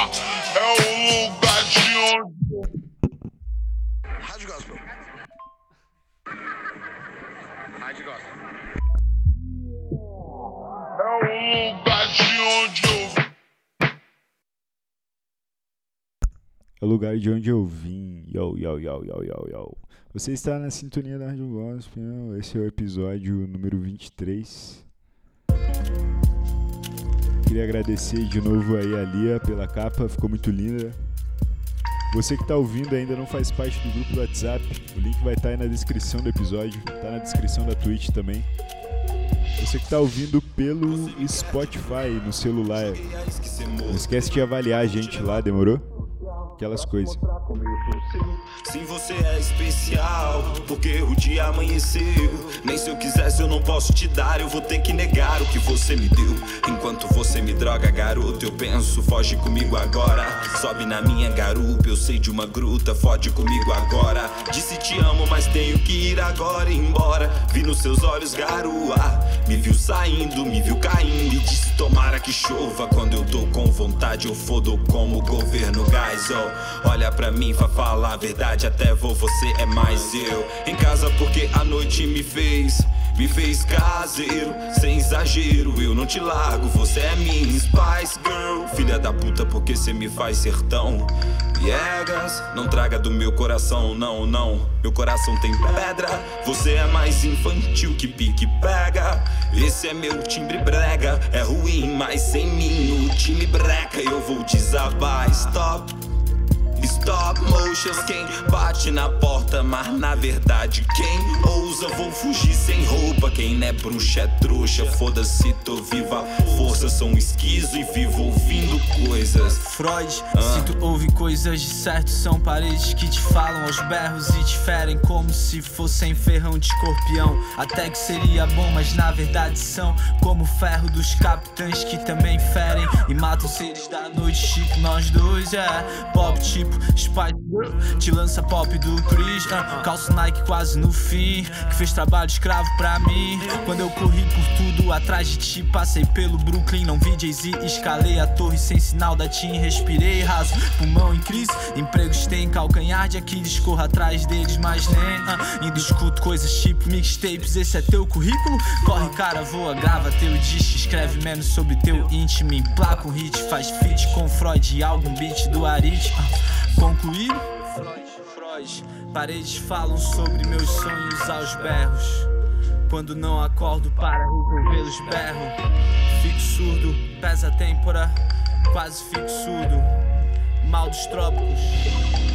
É o lugar de onde Rádio Gospel. Rádio Gospel. É o lugar de onde eu vim. É o lugar de onde eu vim. Yo, yo, yo, yo, yo, yo. Você está na sintonia da Rádio Gospel. Esse é o episódio número 23. Queria agradecer de novo aí a Lia pela capa, ficou muito linda. Você que está ouvindo ainda não faz parte do grupo do WhatsApp, o link vai estar aí na descrição do episódio, tá na descrição da Twitch também. Você que está ouvindo pelo Spotify no celular, não esquece de avaliar a gente lá, demorou? Aquelas coisas. Sim, você é especial, porque o dia amanheceu. Nem se eu quisesse eu não posso te dar, eu vou ter que negar o que você me deu. Enquanto você me droga, garoto, eu penso, foge comigo agora. Sobe na minha garupa, eu sei de uma gruta, fode comigo agora. Disse te amo, mas tenho que ir agora e embora. Vi nos seus olhos garoa, me viu saindo, me viu caindo e disse tomara que chova. Quando eu tô com vontade, eu fodo como o governo gás. Oh, olha pra mim, fa falar a verdade, até vou, você é mais eu. Em casa porque a noite me fez. Me fez caseiro, sem exagero, eu não te largo, você é minha Spice Girl. Filha da puta, porque cê me faz ser tão Piegas, não traga do meu coração, não, não. Meu coração tem pedra, você é mais infantil que pique pega. Esse é meu timbre brega. É ruim, mas sem mim no time breca eu vou desabar. Stop. Stop motions, quem bate na porta, mas na verdade quem ousa vou fugir sem roupa. Quem não é bruxa é trouxa, foda-se, tô viva. Força, sou um esquizo e vivo ouvindo coisas. Freud, se tu ouve coisas de certo, são paredes que te falam aos berros e te ferem como se fossem ferrão de escorpião. Até que seria bom, mas na verdade são como o ferro dos capitães que também ferem e matam seres da noite, tipo nós dois, é. Pop tipo Girl, te lança pop do Chris, ah, calço Nike quase no fim, que fez trabalho escravo pra mim. Quando eu corri por tudo atrás de ti, passei pelo Brooklyn, não vi Jay-Z, escalei a torre sem sinal da TIM, respirei raso, pulmão em crise, empregos tem calcanhar de Aquiles, corro atrás deles, mas nem, ah, ainda escuto coisas tipo mixtapes, esse é teu currículo? Corre cara, voa, grava teu disco, escreve menos sobre teu íntimo, emplaca um hit, faz feat com Freud e algum beat do Arit. Ah, Concluir? Freud, Freud, paredes falam sobre meus sonhos aos berros. Quando não acordo para resolvê-los berro. Fico surdo, pesa a têmpora, quase fico surdo. Mal dos trópicos.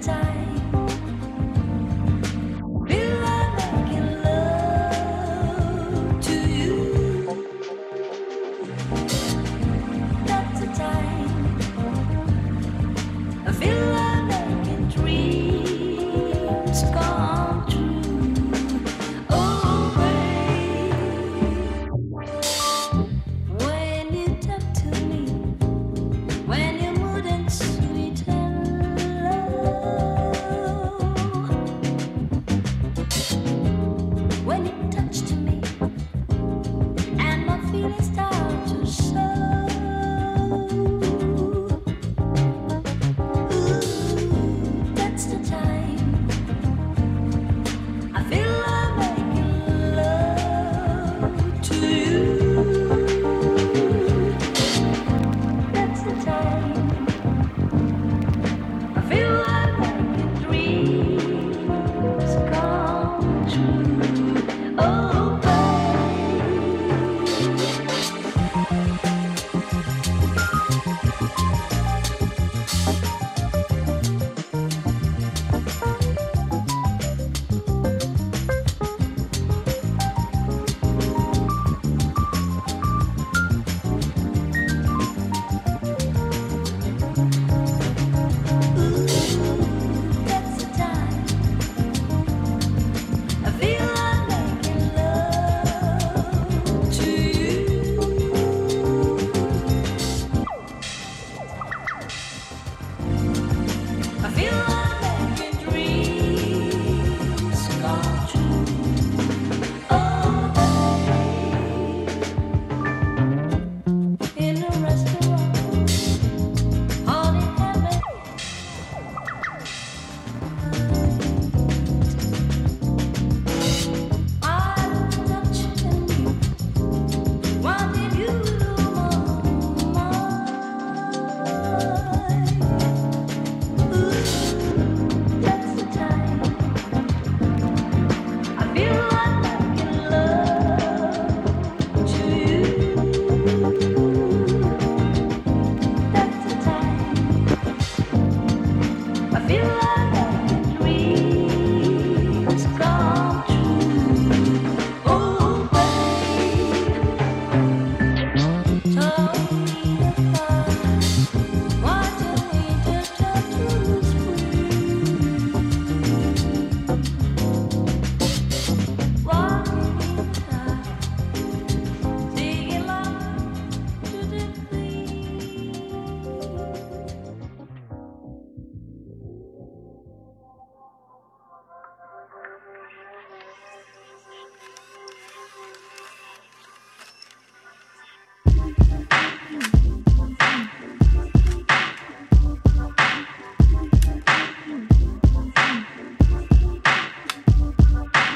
Ooh,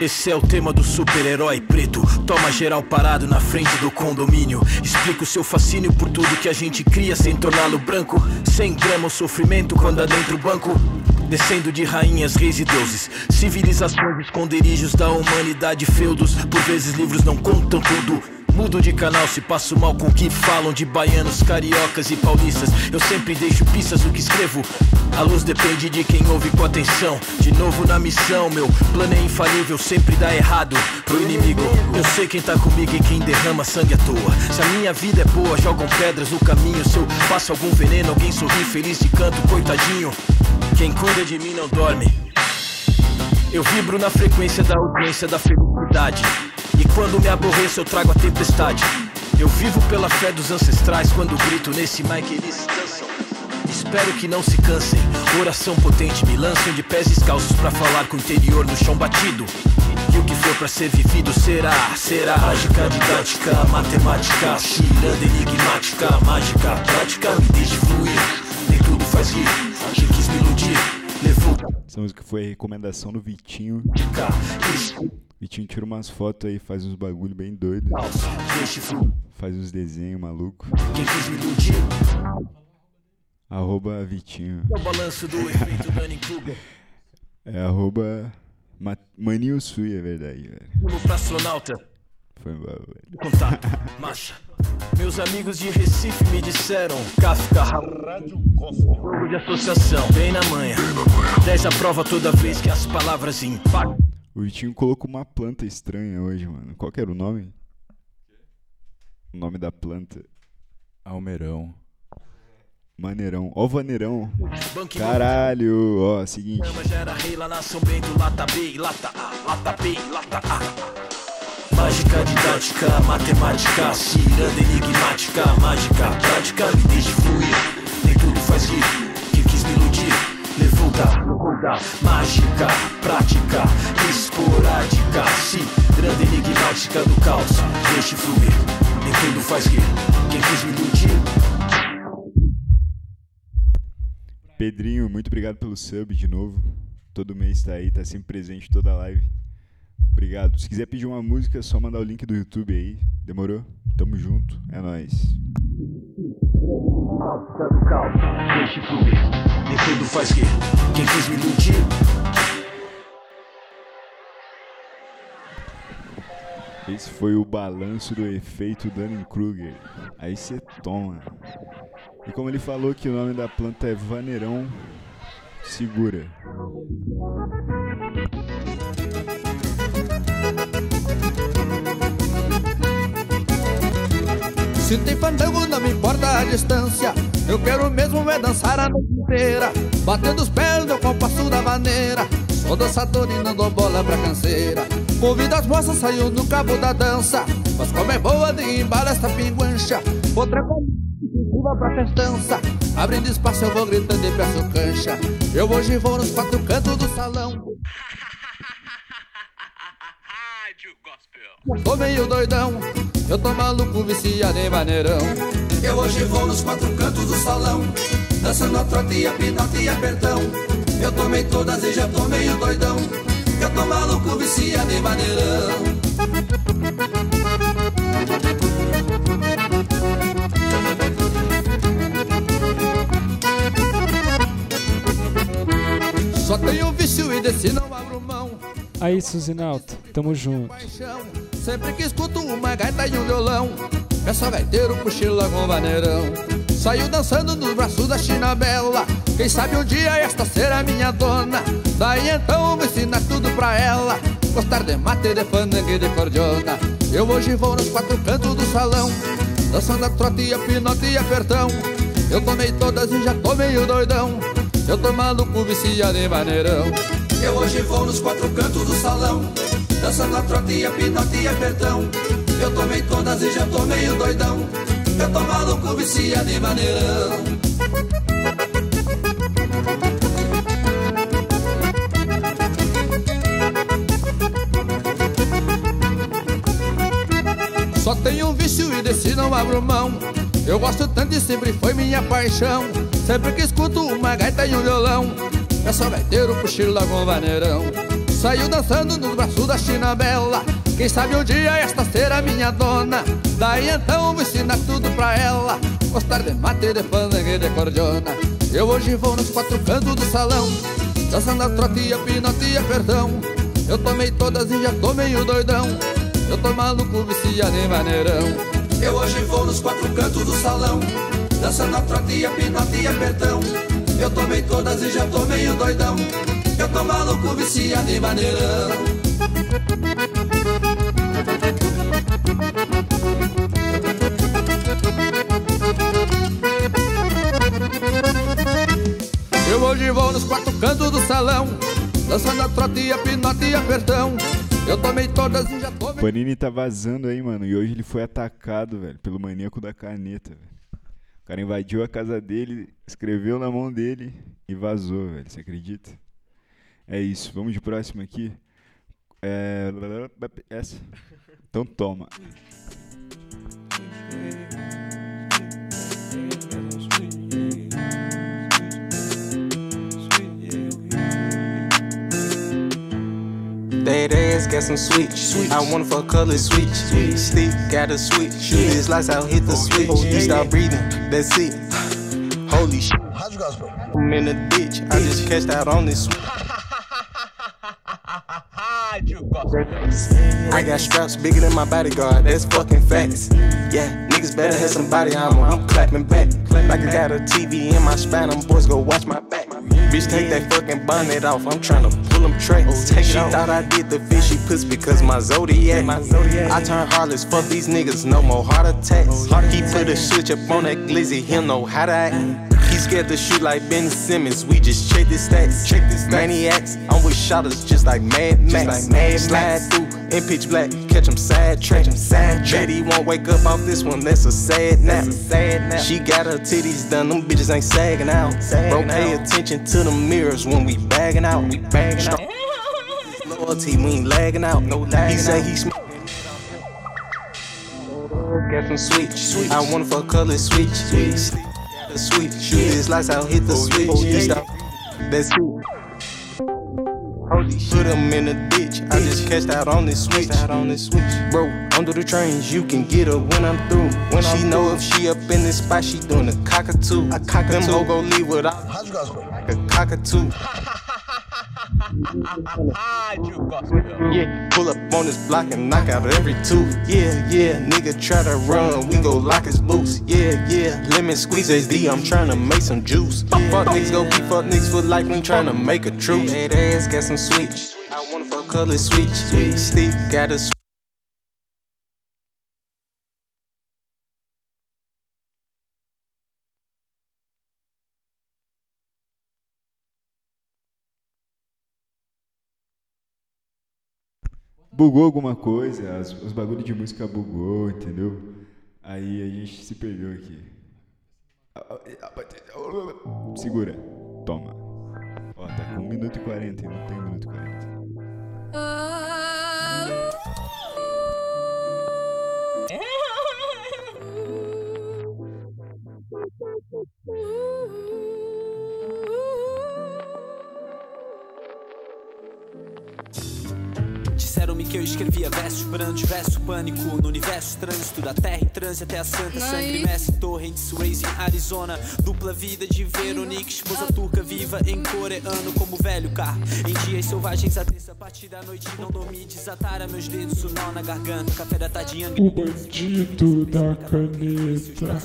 Esse é o tema do super-herói preto. Toma geral parado na frente do condomínio. Explica o seu fascínio por tudo que a gente cria sem torná-lo branco. Sem drama ou sofrimento quando adentra o banco. Descendo de rainhas, reis e deuses. Civilizações, esconderijos da humanidade, feudos. Por vezes livros não contam tudo. Mudo de canal se passo mal com o que falam de baianos, cariocas e paulistas. Eu sempre deixo pistas no que escrevo. A luz depende de quem ouve com atenção. De novo na missão, meu plano é infalível, sempre dá errado pro inimigo. Eu sei quem tá comigo e quem derrama sangue à toa. Se a minha vida é boa, jogam pedras no caminho. Se eu passo algum veneno, alguém sorri feliz de canto, coitadinho. Quem cuida de mim não dorme. Eu vibro na frequência da audiência da felicidade. E quando me aborreço, eu trago a tempestade. Eu vivo pela fé dos ancestrais. Quando grito nesse mic, eles dançam. Espero que não se cansem. Oração potente, me lancem de pés descalços pra falar com o interior no chão batido. E o que for pra ser vivido será, será mágica, didática, matemática, ciranda enigmática, mágica, prática, me deixe fluir. Nem tudo faz rir. Quem quis me iludir, Essa música foi recomendação do Vitinho. Vitinho tira umas fotos aí, faz uns bagulho bem doido. Faz uns desenhos iludir, Arroba Vitinho. é arroba Ma- Maninho Sui, é verdade, velho. Foi mal, velho. Contato, marcha. Meus amigos de Recife me disseram Kafka, Rádio Jogo de associação, bem na manhã 10 a prova toda vez que as palavras impactam O Vitinho colocou uma planta estranha hoje, mano. Qual que era o nome? O nome da planta. Almeirão. Maneirão. Ó, vaneirão. Caralho. Ó, seguinte. Mas já era rei lá na São Bento, lata B, lata A, lata B, lata A Mágica, didática, matemática, ciranda enigmática, mágica, prática, me deixe fluir. Nem tudo faz rir, quem quis me iludir, loucura. Mágica, prática, esporádica, ciranda enigmática do caos, deixe fluir. Nem tudo faz rir, quem quis me iludir, Pedrinho, muito obrigado pelo sub de novo. Todo mês tá aí, tá sempre presente toda a live. Obrigado. Se quiser pedir uma música, é só mandar o link do YouTube aí. Demorou? Tamo junto. É nóis. Mágica do caos, deixe fluir. Nem tudo faz rir, quem quis me iludir, Esse foi o balanço do efeito Dunning-Kruger. Aí você toma. E como ele falou que o nome da planta é vaneirão, segura. Se tem fandango, não me importa a distância. Eu quero mesmo é dançar a noite inteira. Batendo os pés no compasso da maneira. Sou dançador e não dou bola pra canseira. Convido as moças, saiu no cabo da dança. Mas como é boa de embala esta pinguancha. Outra comitiva pra festança. Abrindo espaço, eu vou gritando e peço cancha. Eu hoje vou nos quatro cantos do salão. Tô meio doidão, eu tô maluco, viciado em maneirão. Eu hoje vou nos quatro cantos do salão Dançando a trote e a pinote e apertão Eu tomei todas e já tô meio doidão Eu tô maluco, viciado em maneirão Só tenho vício e desse não abro mão. Aí, Suzinalto, tamo junto. Sempre que escuto uma gaita e um violão, peço ao gaiteiro cochila com vaneirão. Saiu dançando nos braços da China Bela. Quem sabe um dia esta será minha dona. Daí então vou ensinar tudo pra ela. Gostar de mate, de fandangue e de cordiona. Eu hoje vou nos quatro cantos do salão, dançando a trote a pinote e apertão. Eu tomei todas e já tô meio doidão. Eu tô maluco, viciado em maneirão. Eu hoje vou nos quatro cantos do salão Dançando a trote e a pinote e apertão Eu tomei todas e já tô meio doidão Eu tô maluco, viciado em maneirão Só tenho um vício e desse não abro mão. Eu gosto tanto e sempre foi minha paixão. Sempre que escuto uma gaita e um violão, peço ao gaiteiro cochila com vaneirão. Saiu dançando nos braços da China Bela. Quem sabe um dia esta será minha dona. Daí então vou ensinar tudo pra ela. Gostar de mate, de pandanga e de cordiona. Eu hoje vou nos quatro cantos do salão. Dançando a trote e a pinote e a perdão. Eu tomei todas e já tô meio doidão. Eu tô maluco, viciado em maneirão. Eu hoje vou nos quatro cantos do salão. Dançando a trote e a pinote e a perdão. Eu tomei todas e já tô meio doidão. Eu tô maluco, viciado em maneirão. Eu hoje vou nos quatro cantos do salão Dançando a trote e a pinote e a perdão Eu tomei todas e já tô Panini tá vazando aí, mano. E hoje ele foi atacado, velho, pelo maníaco da caneta, velho. O cara invadiu a casa dele, escreveu na mão dele e vazou, velho. Você acredita? É isso. Vamos de próximo aqui. É... Essa. Então toma. That ass got some switch. I want for color switch. Stick got a switch. Shoot his lights out, hit the switch. You stop breathing, that's it. [sighs] Holy shit. I'm in the ditch. I just cashed out on this switch. I got straps bigger than my bodyguard, that's fucking facts. Yeah, niggas better have some body armor, I'm clapping back. Like I got a TV in my spine, them boys go watch my back. Bitch, take that fucking bonnet off, I'm tryna pull them tracks. she thought I did the fishy puss because my zodiac. I turn heartless, fuck these niggas, no more heart attacks. He put a switch up on that glizzy, he'll know how to act. Scared to shoot like Ben Simmons. We just check this stats. Check this maniacs. I'm with shotters just like Mad Max. like Mad Slide through in pitch black. Catch him sad track. Him sad track. he won't wake up off this one. That's a sad nap. sad nap. She got her titties done. Them bitches ain't sagging out. Bro, pay attention to the mirrors when we bagging out. We bagging out. Loyalty, we ain't lagging out. No lagging He say he sm- Got some switch. I want for color switch. The switch. Shoot his lights out, hit the switch. He stop. That's it. Put him in the ditch. I just cashed out on this switch. Out on this switch. Bro, under the trains, you can get her when I'm through. When she know if she up in this spot, she doing a cockatoo. A cockatoo. Them hoe go leave without like a cockatoo. [laughs] Yeah, pull up on this block and knock out every tooth. Yeah, yeah, nigga try to run, we go lock his boots. Yeah, yeah, lemon squeeze HD, I'm trying to make some juice. Fuck niggas go be fuck niggas for life, we trying to make a truce. That ass got some switch. I want for color switch. Stick got a switch. Bugou alguma coisa, as- os bagulhos de música bugou, entendeu? Aí a gente se perdeu aqui. Segura. Toma. Ó, tá com 1 minuto e 40, não tem 1 minuto e 40. Escrevia versos brandos, verso pânico no universo, trânsito da terra em transe até a santa sangue, Messi, torrente, Swayze em Arizona, dupla vida de Veronique, esposa turca viva em coreano como velho carro. Em dias selvagens, a terça parte da noite não dormi, desatara meus dedos, o nó na garganta, café da yang. O bandido da caneta.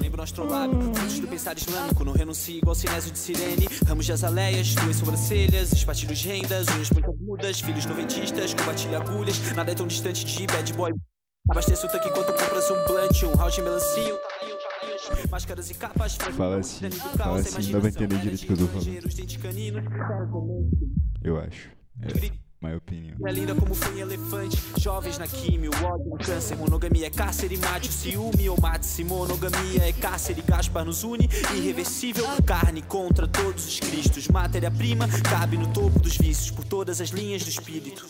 Lembram astrolábio, antes do pensar islâmico, não renuncio igual cinésio de sirene, ramos de azaleias, duas sobrancelhas, espartilhos de rendas, unhas muitas mudas, filhos noventistas, compartilha agulhas, nada é tão distante de bad boy. Abasteço o tanque enquanto compras um blunt, um house de melancia, máscaras e capas, Fala assim, fala assim, não vai entender direito o que eu tô falando. Eu acho. É, minha opinião. É linda como foi elefante, jovens na químio, ódio câncer, monogamia é cárcere, mate o ciúme ou mate-se, monogamia é cárcere, Gaspar nos une, irreversível, carne contra todos os cristos, matéria-prima, cabe no topo dos vícios, por todas as linhas do espírito.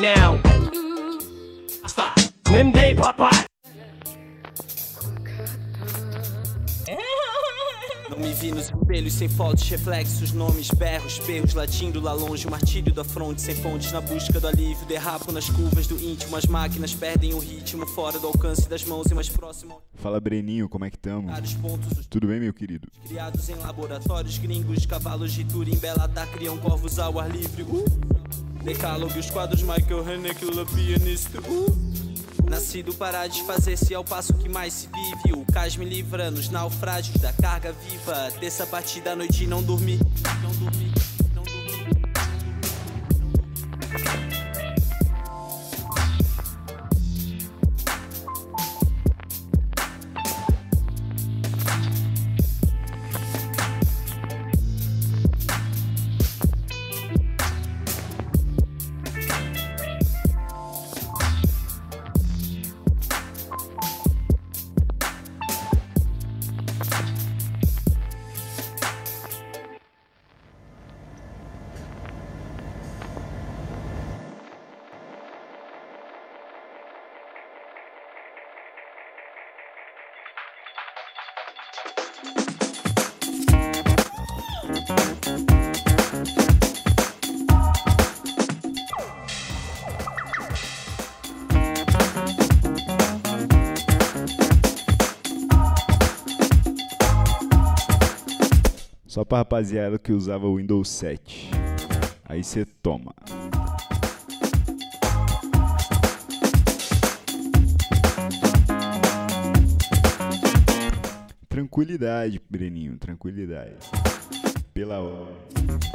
Now. Slim Day Papai. Não me vi nos espelhos sem fotos, reflexos, nomes, berros, perros, latindo lá longe, o martírio da fronte, sem fontes, na busca do alívio, derrapo nas curvas do íntimo, as máquinas perdem o ritmo, fora do alcance das mãos e mais próximo. Fala Breninho, como é que tamo? Pontos, Tudo bem, meu querido? criados em laboratórios gringos, cavalos de Turing, Belatar criam corvos ao ar livre. Uh! Decálogo, os quadros Michael Haneke, La pianista. Uh! Nascido para desfazer-se ao passo que mais se vive. O cais me livra nos naufrágios da carga viva. Terça partida à noite não dormi. Não dormi. Pra rapaziada que usava o Windows 7. Aí você toma. Tranquilidade, Breninho, tranquilidade. Pela hora.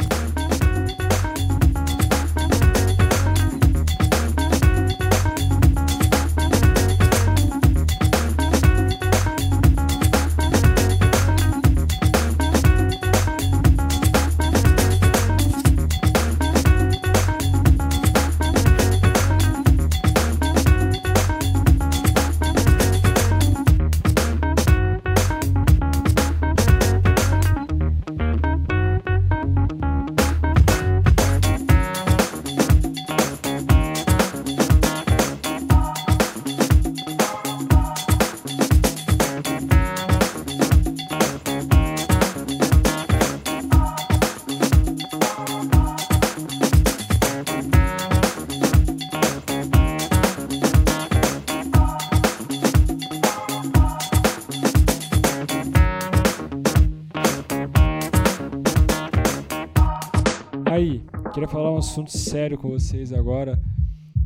Assunto sério com vocês agora.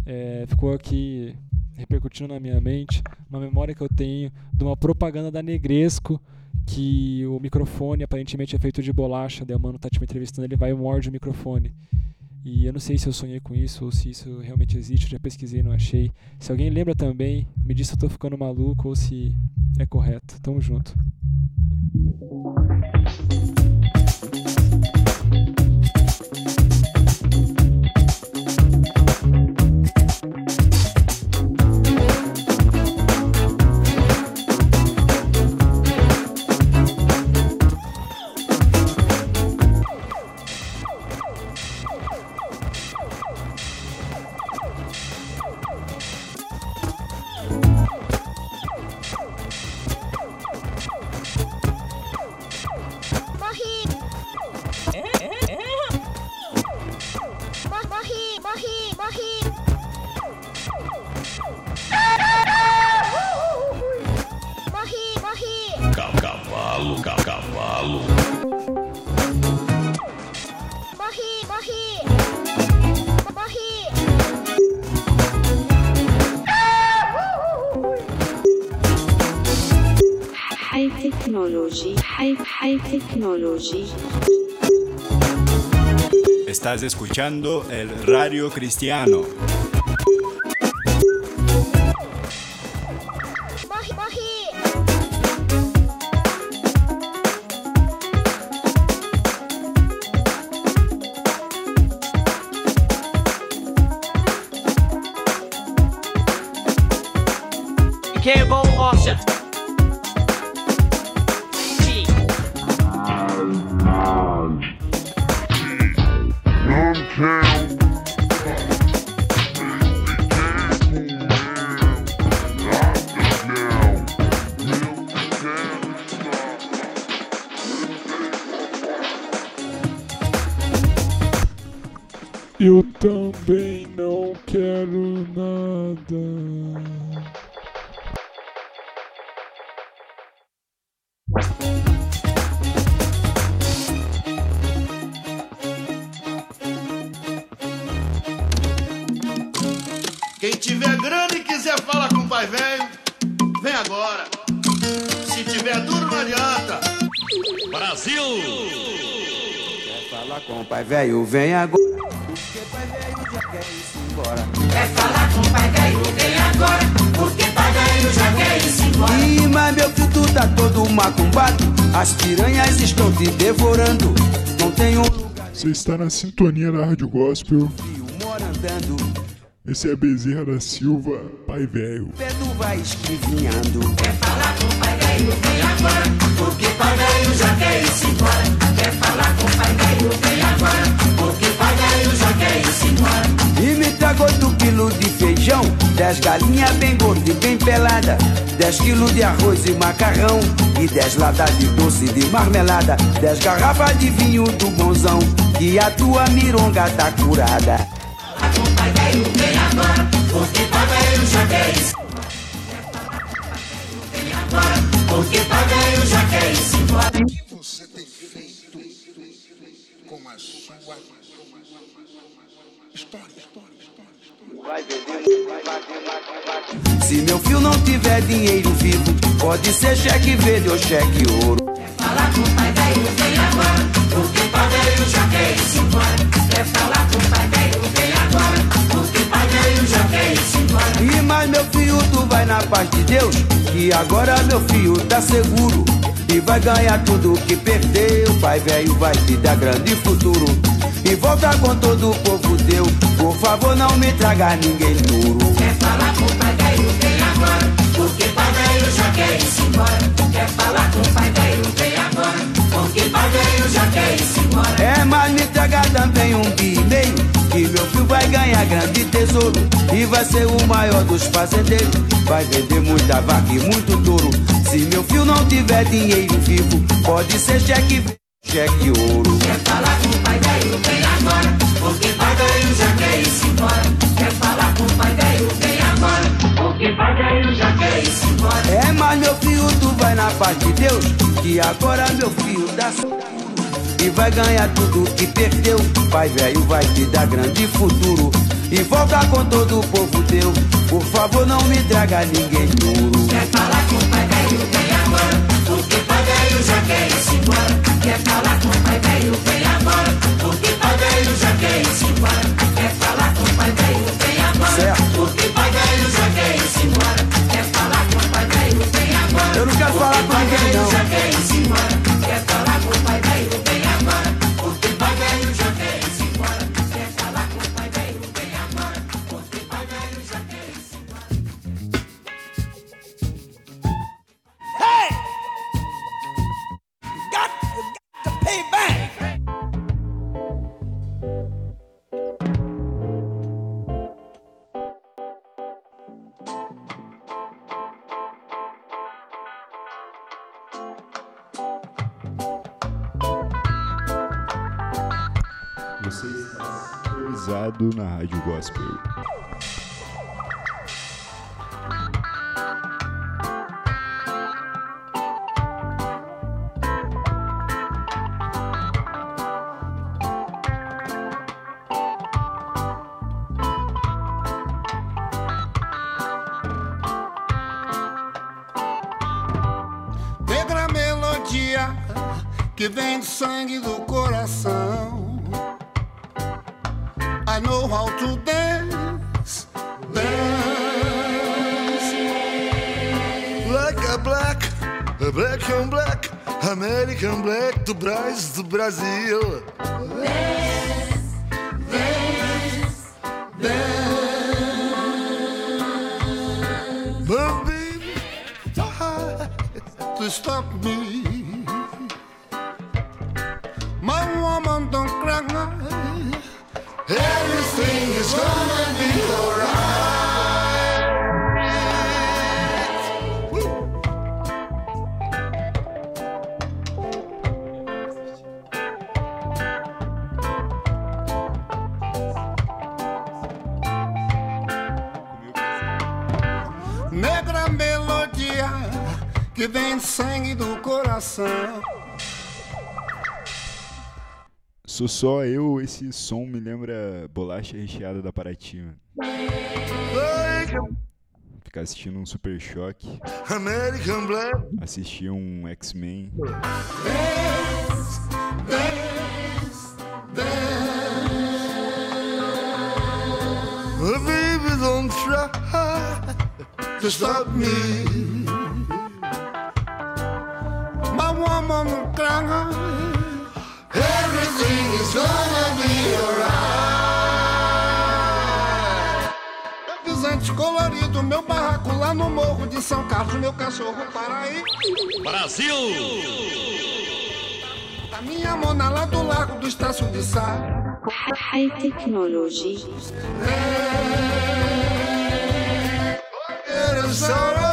É, ficou aqui repercutindo na minha mente uma memória que eu tenho de uma propaganda da Negresco que o microfone aparentemente é feito de bolacha, daí o mano tá te entrevistando, ele vai e morde o microfone. E eu não sei se eu sonhei com isso ou se isso realmente existe, eu já pesquisei e não achei. Se alguém lembra também, me diz se eu tô ficando maluco ou se é correto. Tamo junto. Estás escuchando el Radio Cristiano. Te devorando. Não tem um lugar Você está na sintonia da Rádio Gospel. Esse é Bezerra da Silva, pai velho. Pedro vai escrevinhando. Quer falar com o pai velho, vem agora, porque pai velho já quer ir embora. Quer falar com o pai velho, vem agora, porque pai velho já quer ir embora. E me traga oito quilos de feijão, dez galinhas bem gordas e bem pelada, dez quilos de arroz e macarrão, e dez latas de doce de marmelada, dez garrafas de vinho do bonzão, que a tua mironga tá curada. Porque pai velho já quer ir Vem Se meu filho não tiver dinheiro vivo, pode ser cheque verde ou cheque ouro. Falar com o pai velho, vem agora, porque pai velho já quer ir embora. Quer falar com o pai velho, vem agora, porque pai velho já quer ir embora. E mais meu filho, tu vai na paz de Deus, que agora meu filho tá seguro. E vai ganhar tudo que perdeu, pai velho vai te dar grande futuro. E volta com todo o povo teu, por favor não me traga ninguém duro. Quer falar com o pai velho, vem agora, porque pai velho já quer ir embora. Quer falar com o pai velho, vem agora, porque pai velho já quer ir embora. É, mas me traga também um bi e meio, que meu filho vai ganhar grande tesouro. E vai ser o maior dos fazendeiros, vai vender muita vaca e muito touro. Se meu filho não tiver dinheiro vivo, pode ser cheque cheque ouro. Quer falar com o pai velho, vem agora, porque pai velho já quer ir embora. Quer falar com o pai velho, vem agora, porque pai velho já quer ir embora. É, mas meu filho, tu vai na paz de Deus, que agora meu filho dá e vai ganhar tudo que perdeu. Pai velho vai te dar grande futuro e volta com todo o povo teu. Por favor, não me traga ninguém duro. Quer falar com o pai velho, vem agora, pai velho já quer ir embora. Quer falar com o pai velho, vem agora, porque pai velho já quer ir embora. Quer falar com o pai velho, vem agora, Certo. porque pai velho já quer ir embora. Quer falar com o pai velho, vem agora. Eu não quero falar com pai ninguém, não. já quer ir embora. Sintonizado na do Brasil. Sou só eu, esse som me lembra bolacha recheada da Paraty, mano. Ficar assistindo um Super Choque, American Black. assistir um X-Men. Baby, don't try to stop me. My woman will cry. Everything is gonna be alright. Colorido, meu barraco lá no morro de São Carlos, meu cachorro para aí. Brasil! Da minha mona lá do largo do Estácio de Sá. High technology. It is sorrow.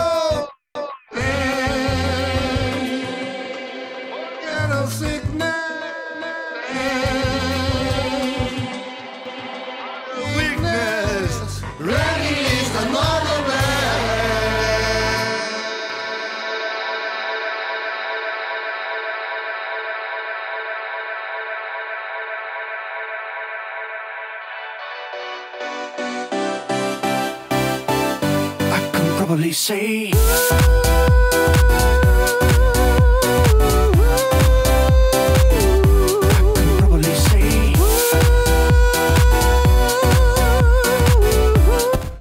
Probably say.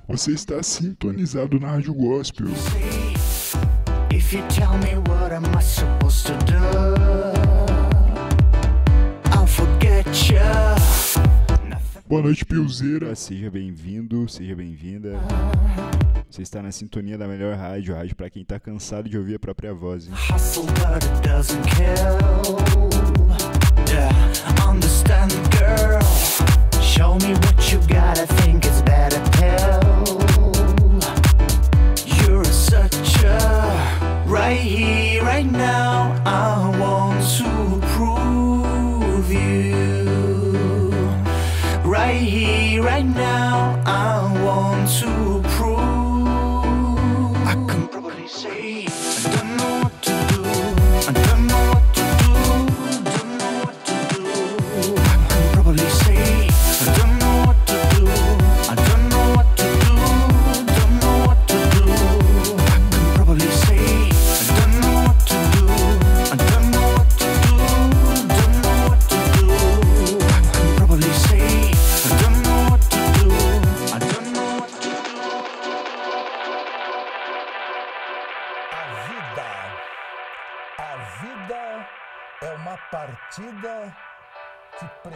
Você está sintonizado na Rádio Gospel. If you tell me what am I supposed to do, I'll forget you. Boa noite, Pilzeira. Seja bem-vindo, seja bem-vinda. Você está na sintonia da melhor rádio, rádio para quem tá cansado de ouvir a própria voz. But it doesn't kill.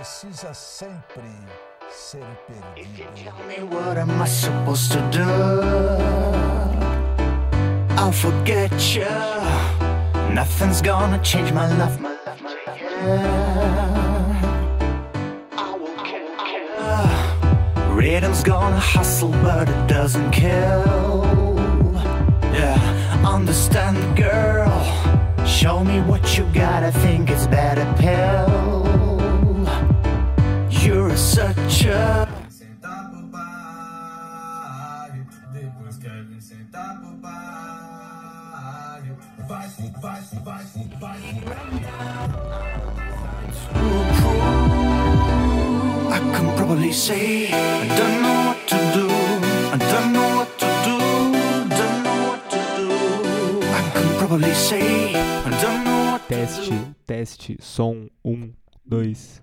Precisa sempre ser perdida. What am I supposed to do? I'll forget you. Nothing's gonna change my life. My life, my life. Yeah. Rhythm's gonna hustle, but it doesn't kill. Yeah, understand, girl. Show me what you got. I think it's better pill. You're such a. Depois quer vir sentar pro páreo. Vai, vai, vai, vai, I can probably say I don't know what to do. I don't know what to do. Don't know what to do. I can probably say I don't know what Teste, teste, som, um, dois.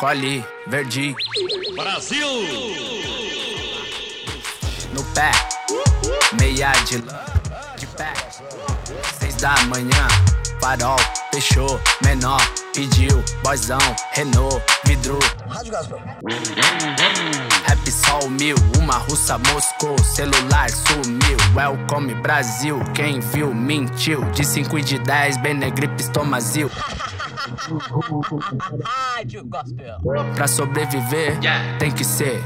Colhe, verde. Brasil! No pé, meia de lã, de pé. Seis da manhã, farol, fechou, menor, pediu, boizão, Renault, vidro. Rádio Gospel. Rap Sol mil, uma russa Moscou, celular sumiu. Welcome Brasil, quem viu mentiu. De 5 e de 10, Benegripe Estomazil. Rádio Gospel. Pra sobreviver, tem que ser.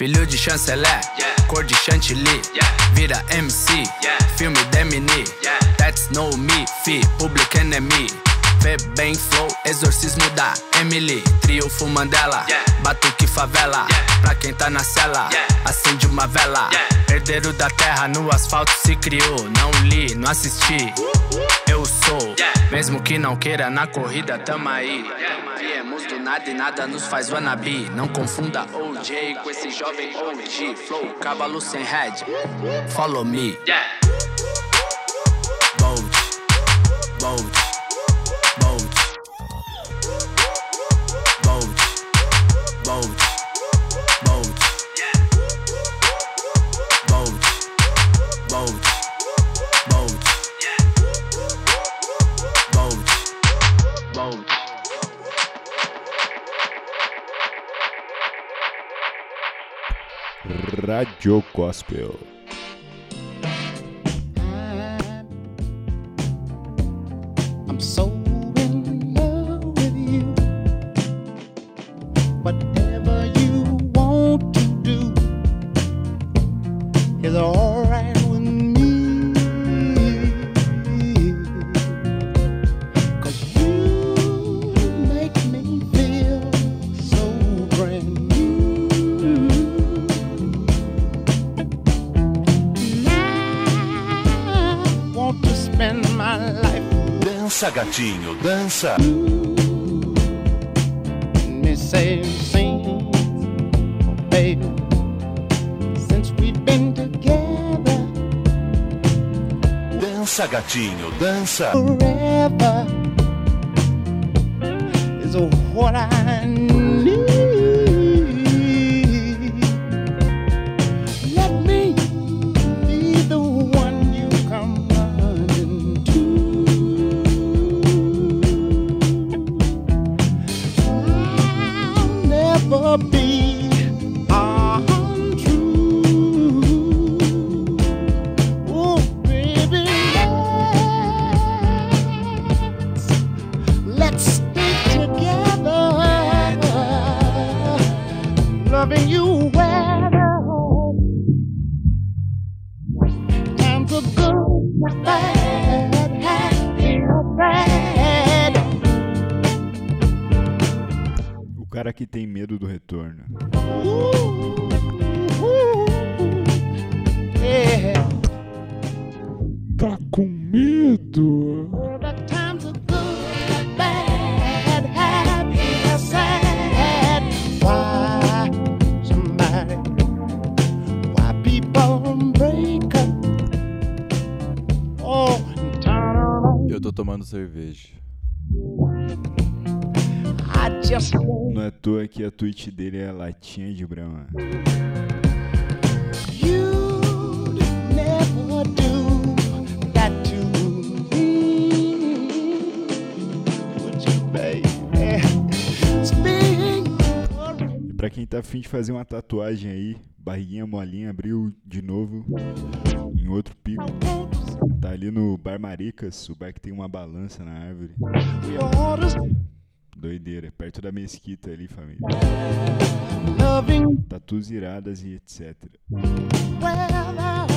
Filho de chanceler, cor de chantilly, vira MC, filme Demini, that's no me, fi, public enemy. Vê bem flow, exorcismo da Emily. Triunfo Mandela, batuque favela. Pra quem tá na cela, acende uma vela. Herdeiro da terra, no asfalto se criou. Não li, não assisti, eu sou. Mesmo que não queira, na corrida tamo aí nada e nada nos faz wannabe. Não confunda OJ com esse jovem OG Flow, cavalo sem head, follow me. Bolt, bolt Bolt. Radio Gospel. Gatinho, dança. me say sing, baby. Since we've been together Dança, gatinho, dança. forever latinha de brama. E Pra quem tá afim de fazer uma tatuagem aí, barriguinha molinha abriu de novo em outro pico. Tá ali no Bar Maricas, o bar que tem uma balança na árvore. Doideira, é perto da mesquita ali, família. Tatus iradas e etc. Well,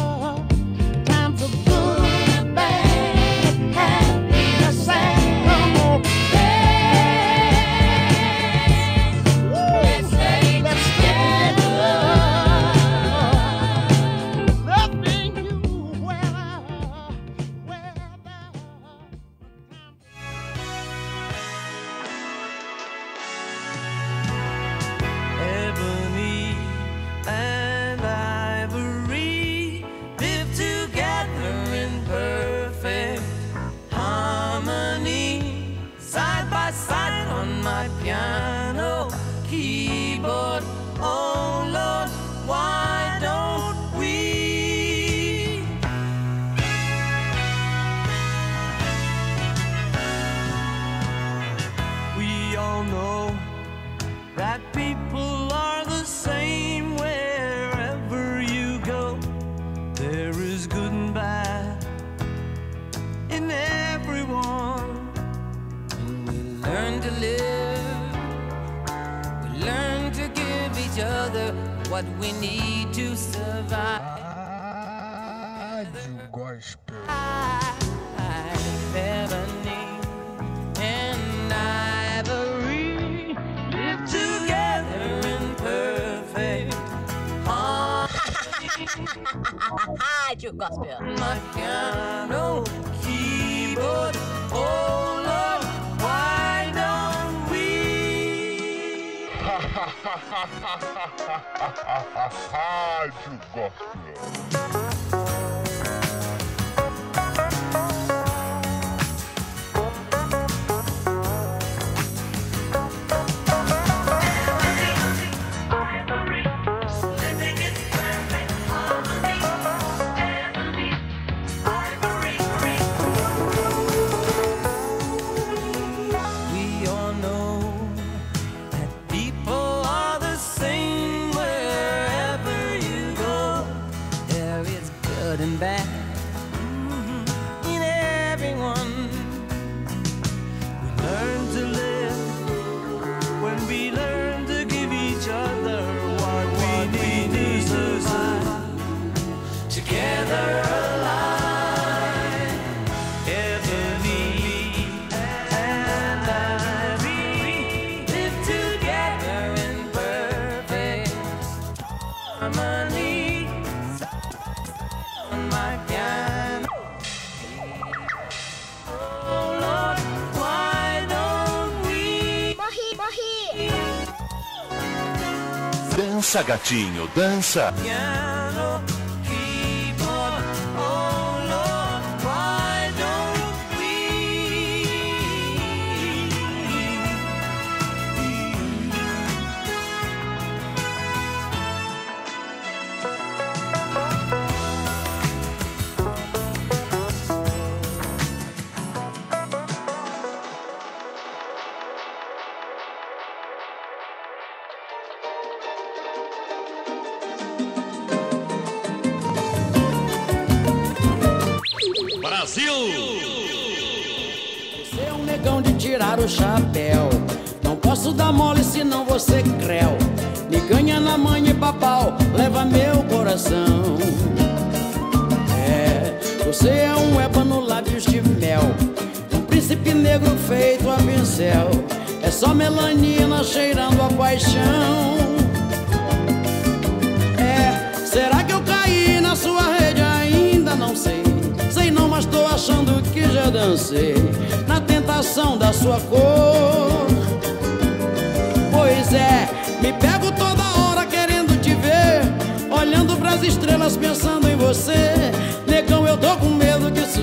Dança, gatinho, dança. Yeah.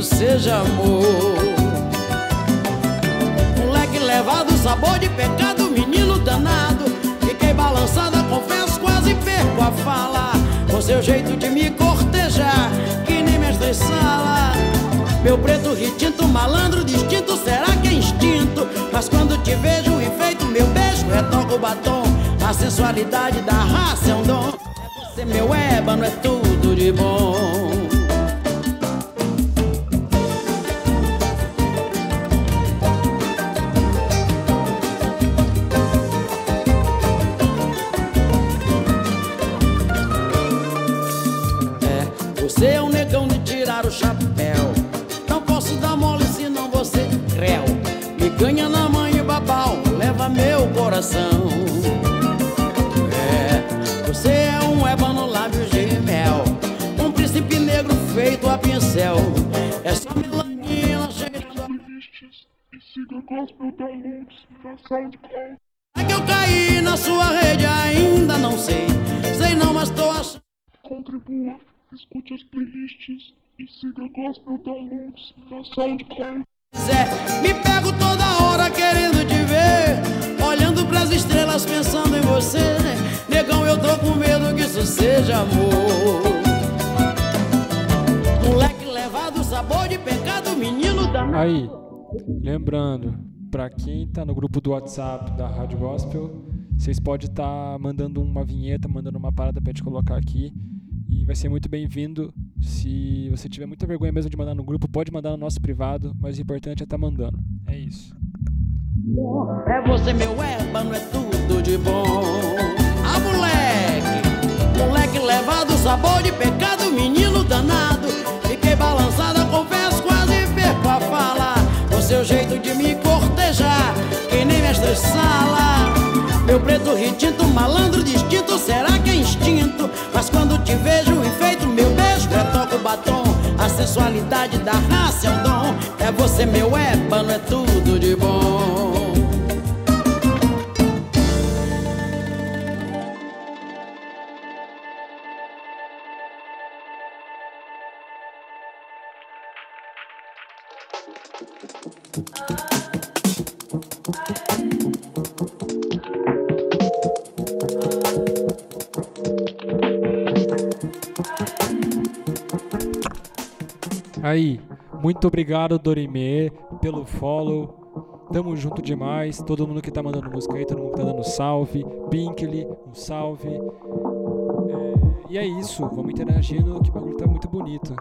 seja amor. Moleque levado, sabor de pecado, menino danado. Fiquei balançada, confesso, quase perco a fala. Com seu jeito de me cortejar, que nem mestre sala. Meu preto retinto, malandro distinto, será que é instinto? Mas quando te vejo enfeito, meu beijo retoca o batom. A sensualidade da raça é um dom. É você, meu ébano, é tudo de bom. Coração. É, você é um ébano lábios de mel. Um príncipe negro feito a pincel. É só melanina cheirando É que eu caí na sua rede, ainda não sei. Sei não, mas tô achando. Contribua, escute as playlists e siga Gospel Downloads na SoundCloud. Zé, me pego toda hora querendo te ver. Olhando pras estrelas, pensando em você. Negão, eu tô com medo que isso seja amor. Moleque levado, sabor de pecado, menino da. Aí, lembrando, pra quem tá no grupo do WhatsApp da Rádio Gospel, vocês podem estar mandando uma vinheta, mandando uma parada pra gente colocar aqui. E vai ser muito bem-vindo. Se você tiver muita vergonha mesmo de mandar no grupo, pode mandar no nosso privado, mas o importante é estar mandando. É isso. É você, meu ébano, é tudo de bom. Ah, moleque, moleque levado, sabor de pecado, menino danado. Fiquei balançada, confesso, quase perco a fala. O seu jeito de me cortejar, que nem mestre sala. Meu preto retinto, malandro distinto, será que é instinto? Mas quando te vejo enfeito, meu beijo é toco batom. A sensualidade da raça é um dom. É você, meu ébano, é tudo de bom. Aí, muito obrigado, Dorime, pelo follow. Tamo junto demais. Todo mundo que tá mandando música aí, todo mundo que tá dando salve. Binkley, um salve. É, e é isso, vamos interagindo, que o bagulho tá muito bonito.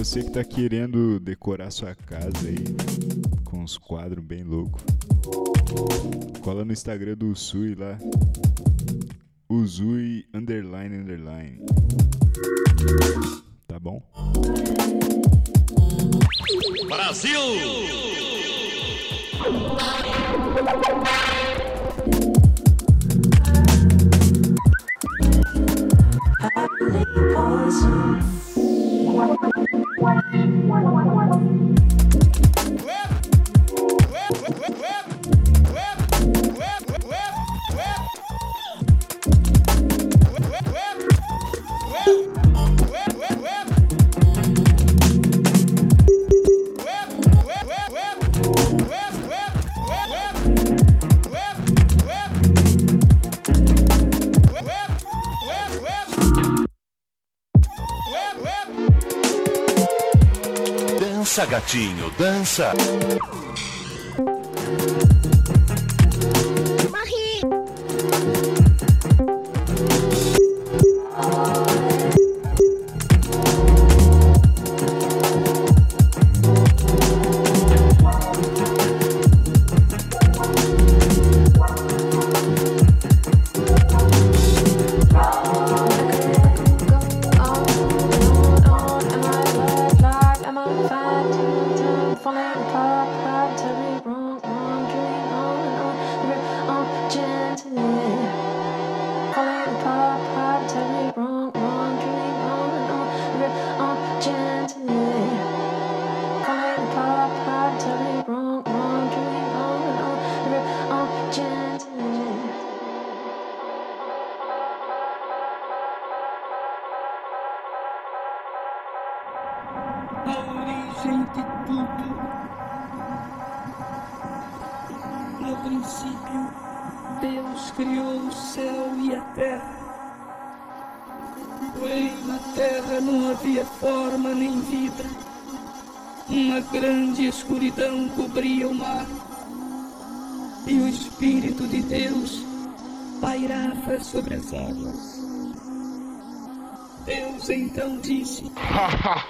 Você que tá querendo decorar sua casa aí com uns quadros bem loucos, cola no Instagram do Usui lá. Usui underline underline. Tá bom? Brasil! Poison. Dança, gatinho, dança.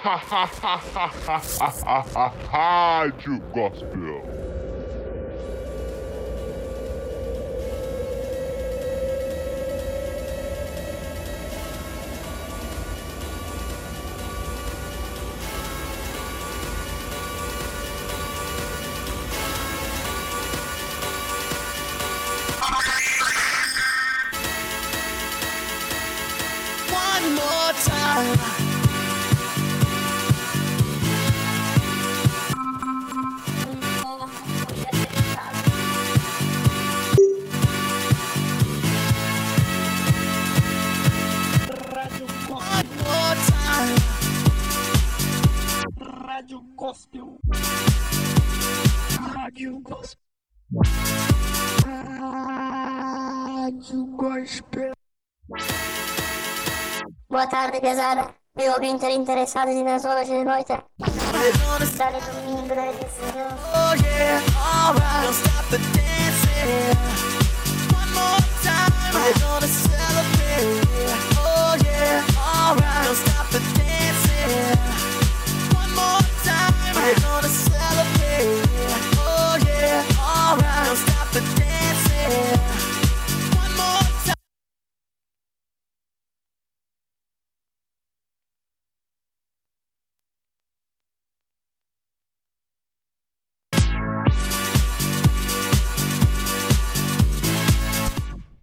ha ha ha ha ha ha ha ha you gospel. One more time. Rádio Gospel. Rádio Gospel. Rádio Gospel. Boa tarde, pesada. Eu ter interessado em nas horas de noite. Sábado e domingo. Oh yeah, alright. Don't stop the dancing. One more time. We're gonna celebrate. Oh yeah, alright. Don't stop the dancing.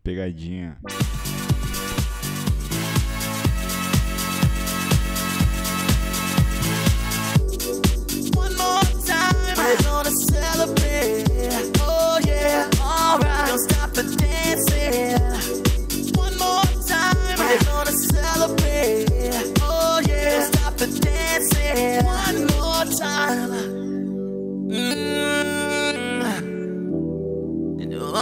Pegadinha.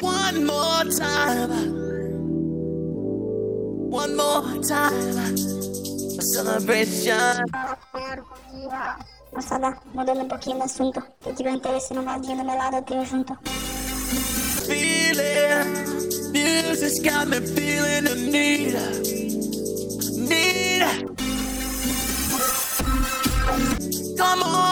One more time. One more time. A celebration. Moçada, mudando um pouquinho de assunto. Quem tiver interesse no baldinho do meu lado, eu tenho junto. feeling. Music's got me feeling the need. Need. Come on.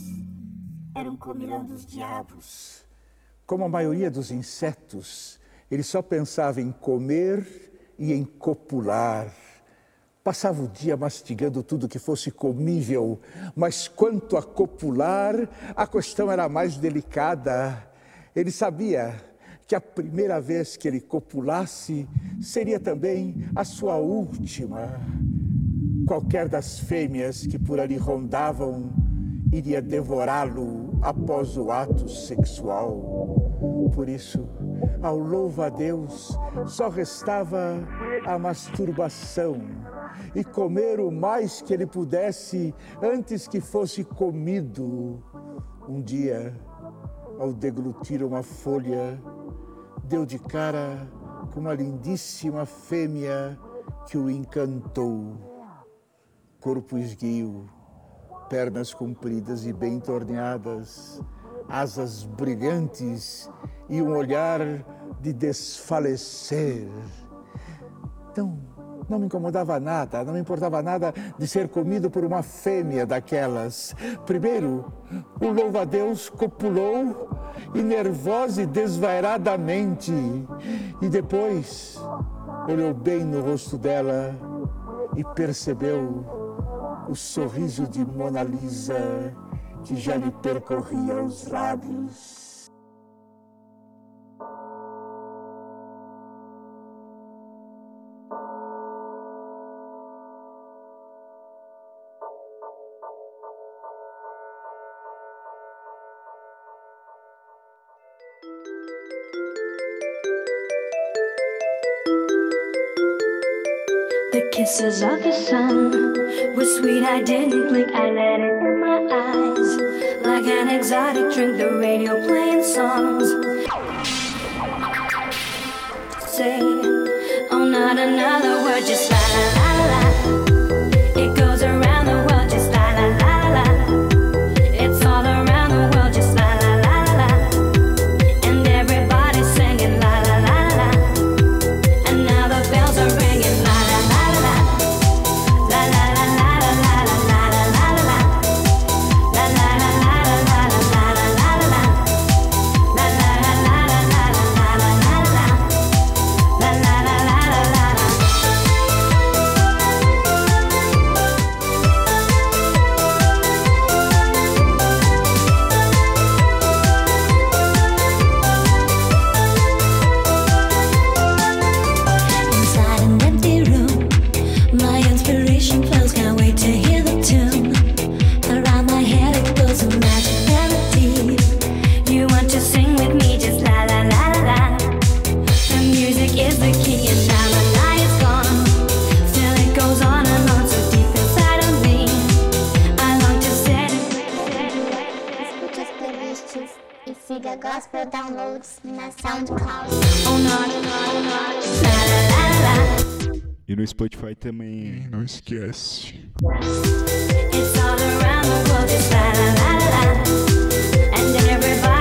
Era um comilão dos diabos. Como a maioria dos insetos, ele só pensava em comer e em copular. Passava o dia mastigando tudo que fosse comível, mas quanto a copular, a questão era mais delicada. Ele sabia que a primeira vez que ele copulasse seria também a sua última. Qualquer das fêmeas que por ali rondavam iria devorá-lo após o ato sexual. Por isso, ao louva a Deus, só restava a masturbação e comer o mais que ele pudesse antes que fosse comido. Um dia, ao deglutir uma folha, deu de cara com uma lindíssima fêmea que o encantou. Corpo esguio, pernas compridas e bem torneadas, asas brilhantes e um olhar de desfalecer. Então, não me incomodava nada, não me importava nada de ser comido por uma fêmea daquelas. Primeiro, o louva-a-Deus copulou e nervosa e desvairadamente. E depois, olhou bem no rosto dela e percebeu o sorriso de Mona Lisa que já lhe percorria os lábios. dances of the sun were sweet. I didn't blink, I let it in my eyes. Like an exotic drink, the radio playing songs. Say, oh, not another word, just like. Gospel Downloads na SoundCloud. E no Spotify também, não esquece. It's all around the world, it's la la la la. And everybody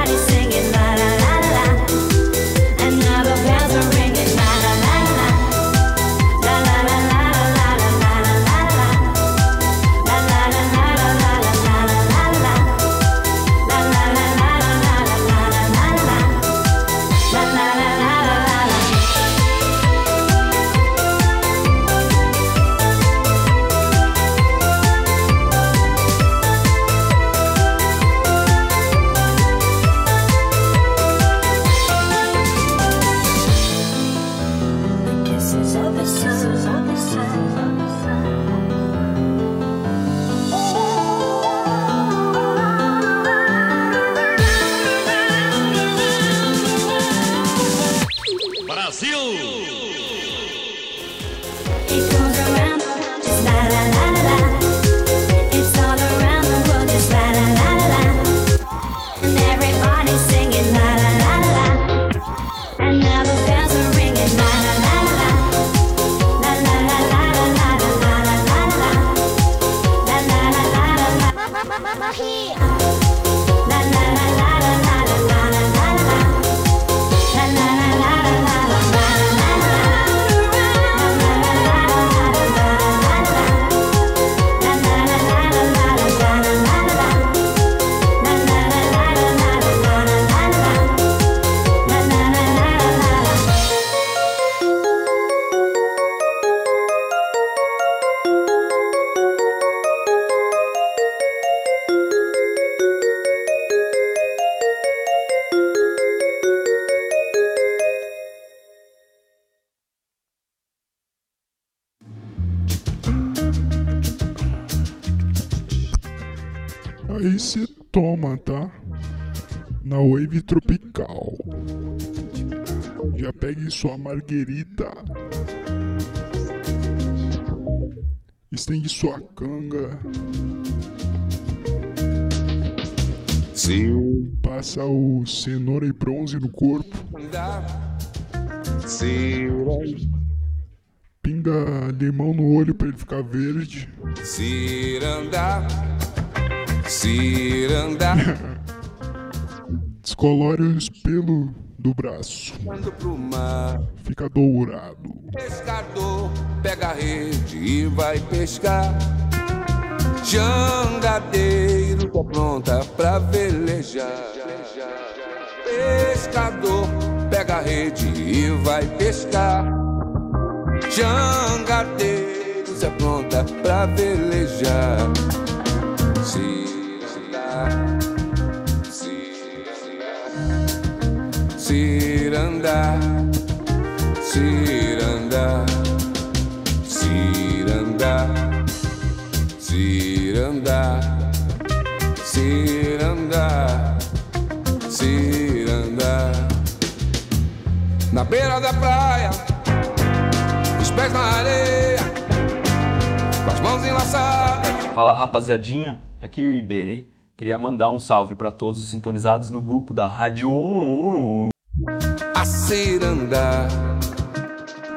e bronze no corpo. Pinga limão no olho para ele ficar verde. Ciranda, ciranda. [laughs] Descolore o espelho do braço. Fica dourado. Pescador pega a rede e vai pescar. Jangadeiro tô pronta pra velejar pescador pega a rede e vai pescar. Jangateiros é pronta pra velejar. Se Cirandá, Cirandá, Cirandá, Cirandá, Cirandá, Cirandá cirandar. Na beira da praia, os pés na areia, com as mãos enlaçadas. Fala rapaziadinha, aqui é o Iberê. Queria mandar um salve pra todos os sintonizados no grupo da Rádio A cirandar,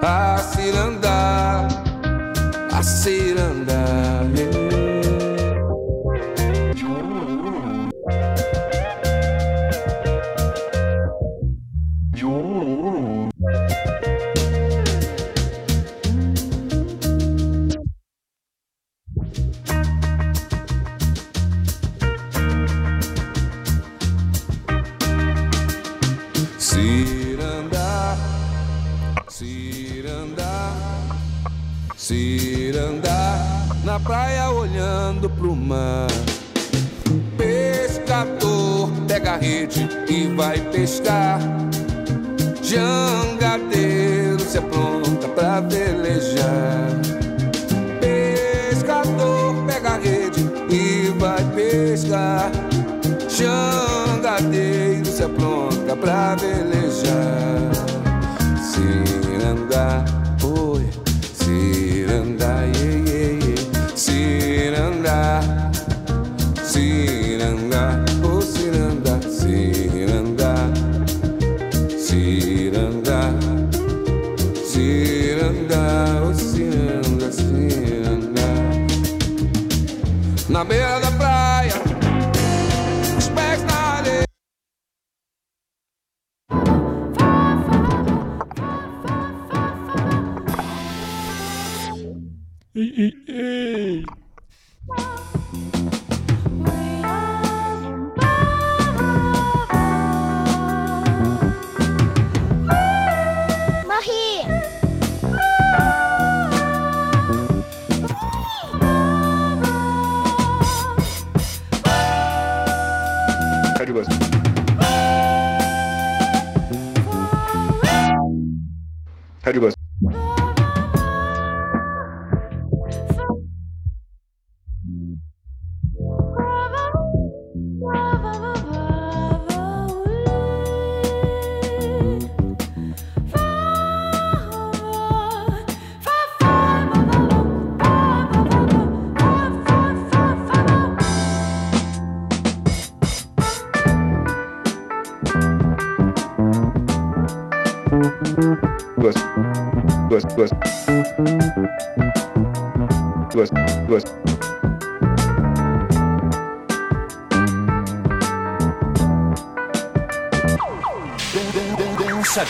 a cirandar, a cirandar. Cirandar, cirandar na praia olhando pro mar. Pescador pega a rede e vai pescar. Jangadeiro se apronta pra velejar. Pescador pega a rede e vai pescar. Jangadeiro se apronta pra velejar. Cirandar, oi, cirandar, yeah, yeah, yeah. Cirandar,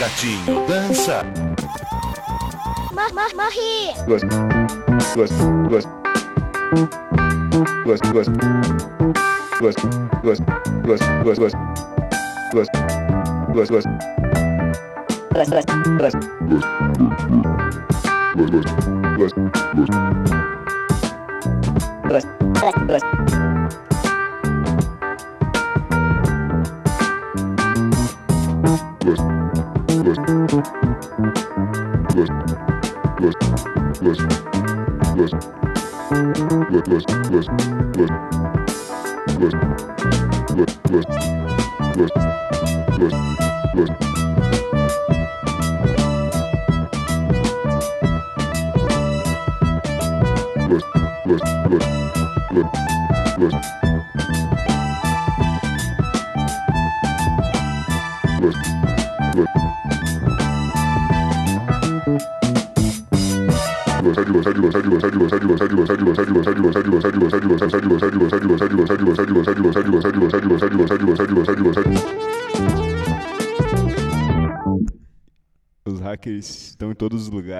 Gatinho dança. Mor mor morri. Gosto. Gosto. Gosto. Gosto. Gosto. Gosto. Gosto. Gosto. Gosto. Gosto. Gosto. Gosto. Gosto. Gosto. Gosto. Gosto. Gosto. Gosto. Gosto.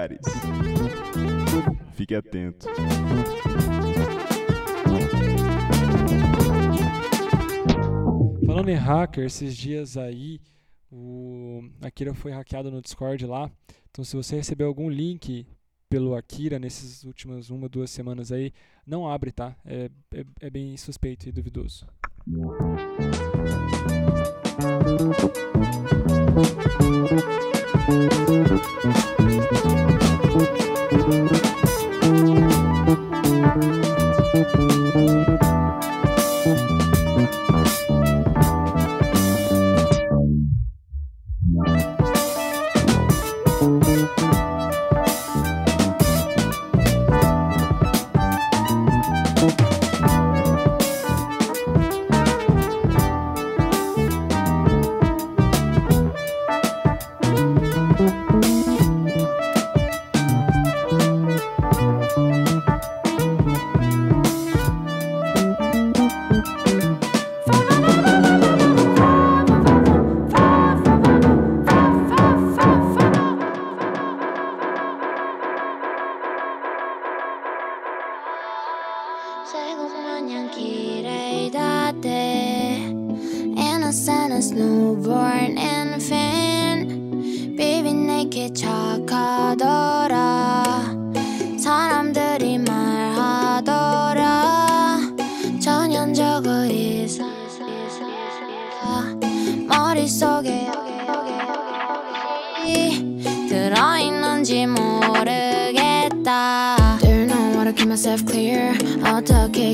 Lugares. Fique atento. Falando em hacker, esses dias aí, o Akira foi hackeado no Discord lá. Então, se você receber algum link pelo Akira nessas últimas uma, duas semanas aí, não abre, tá? É, é, é bem suspeito e duvidoso. 세 Thank you.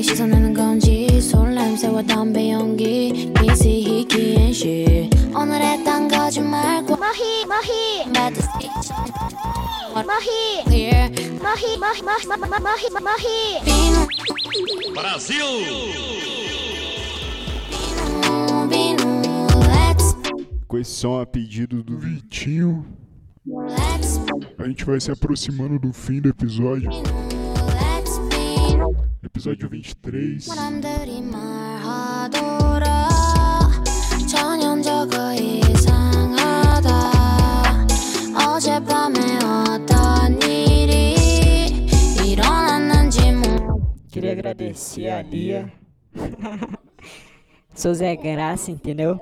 어떻게 씻어내는 건지 술 냄새와 담배 연기 기시 희귀 and shit 오늘의 딴 거짓말과 마히 마히 Bad decision 마히 clear 마히 마히 마히 마히 마히 마히 비누 Brasil! 비누 Let's Com esse som a pedido do Vitinho, Let's a gente vai se aproximando do fim do episódio. episódio 23. Queria agradecer a Lia. [laughs] Sou Zé Graça, entendeu?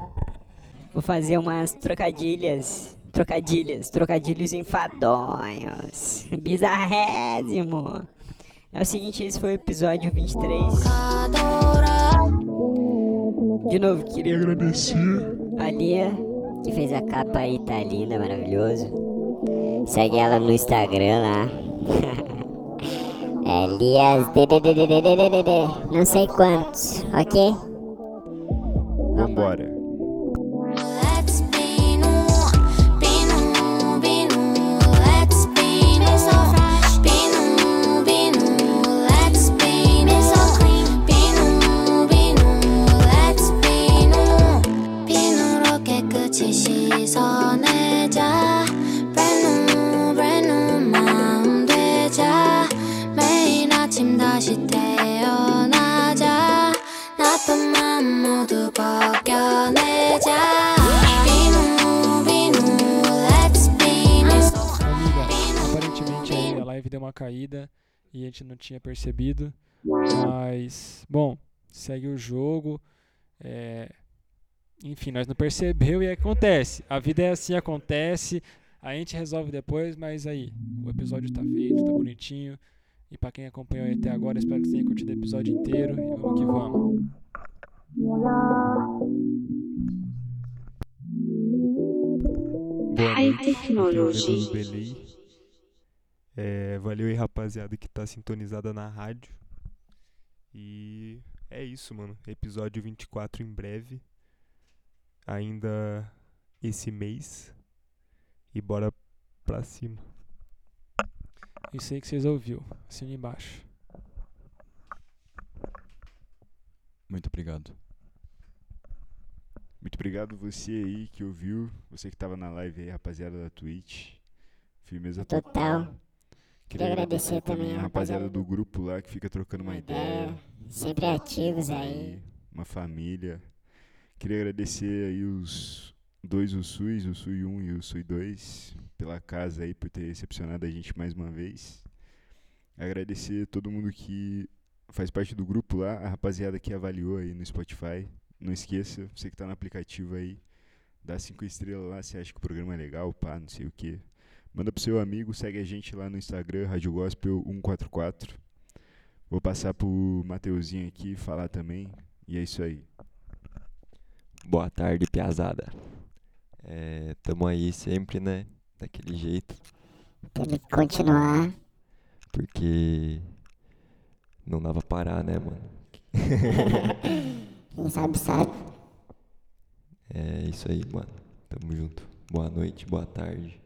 Vou fazer umas trocadilhas. Trocadilhas, trocadilhos enfadonhos. Bizarrésimo. É o seguinte, esse foi o episódio 23. De novo, queria agradecer a Lia, que fez a capa aí, tá linda, maravilhoso. Segue ela no Instagram lá. [laughs] é Lias não sei quantos, ok? Vambora. Uma caída e a gente não tinha percebido. Mas, bom, segue o jogo. é, Enfim, nós não percebeu e acontece. A vida é assim, acontece. A gente resolve depois, mas aí, o episódio tá feito, tá bonitinho. E pra quem acompanhou aí até agora, espero que vocês tenham curtido o episódio inteiro. E vamos que vamos. Boa High noite, Technology. É, valeu aí, rapaziada, que tá sintonizada na rádio. E é isso, mano. Episódio 24 em breve. Ainda esse mês. E bora pra cima. Isso aí que vocês ouviram. Assina embaixo. Muito obrigado. Muito obrigado você aí que ouviu, você que tava na live aí, rapaziada da Twitch. Firmeza Total. Queria Queria agradecer também a rapaziada do grupo lá que fica trocando uma ideia. Sempre ativos aí. Uma família. Queria agradecer aí os dois Usus, o Sui 1 e o Sui 2. pela casa aí, por ter recepcionado a gente mais uma vez. Agradecer todo mundo que faz parte do grupo lá, a rapaziada que avaliou aí no Spotify. Não esqueça, você que tá no aplicativo aí, dá cinco estrelas lá, você acha que o programa é legal, pá, não sei o que. Manda pro seu amigo, segue a gente lá no Instagram, Rádio Gospel 144. Vou passar pro Mateuzinho aqui falar também. E é isso aí. Boa tarde, piazada. É, tamo aí sempre, né? Daquele jeito. Teve que continuar. Porque não dava pra parar, né, mano? [laughs] Quem sabe, sabe. É isso aí, mano. Tamo junto. Boa noite, boa tarde.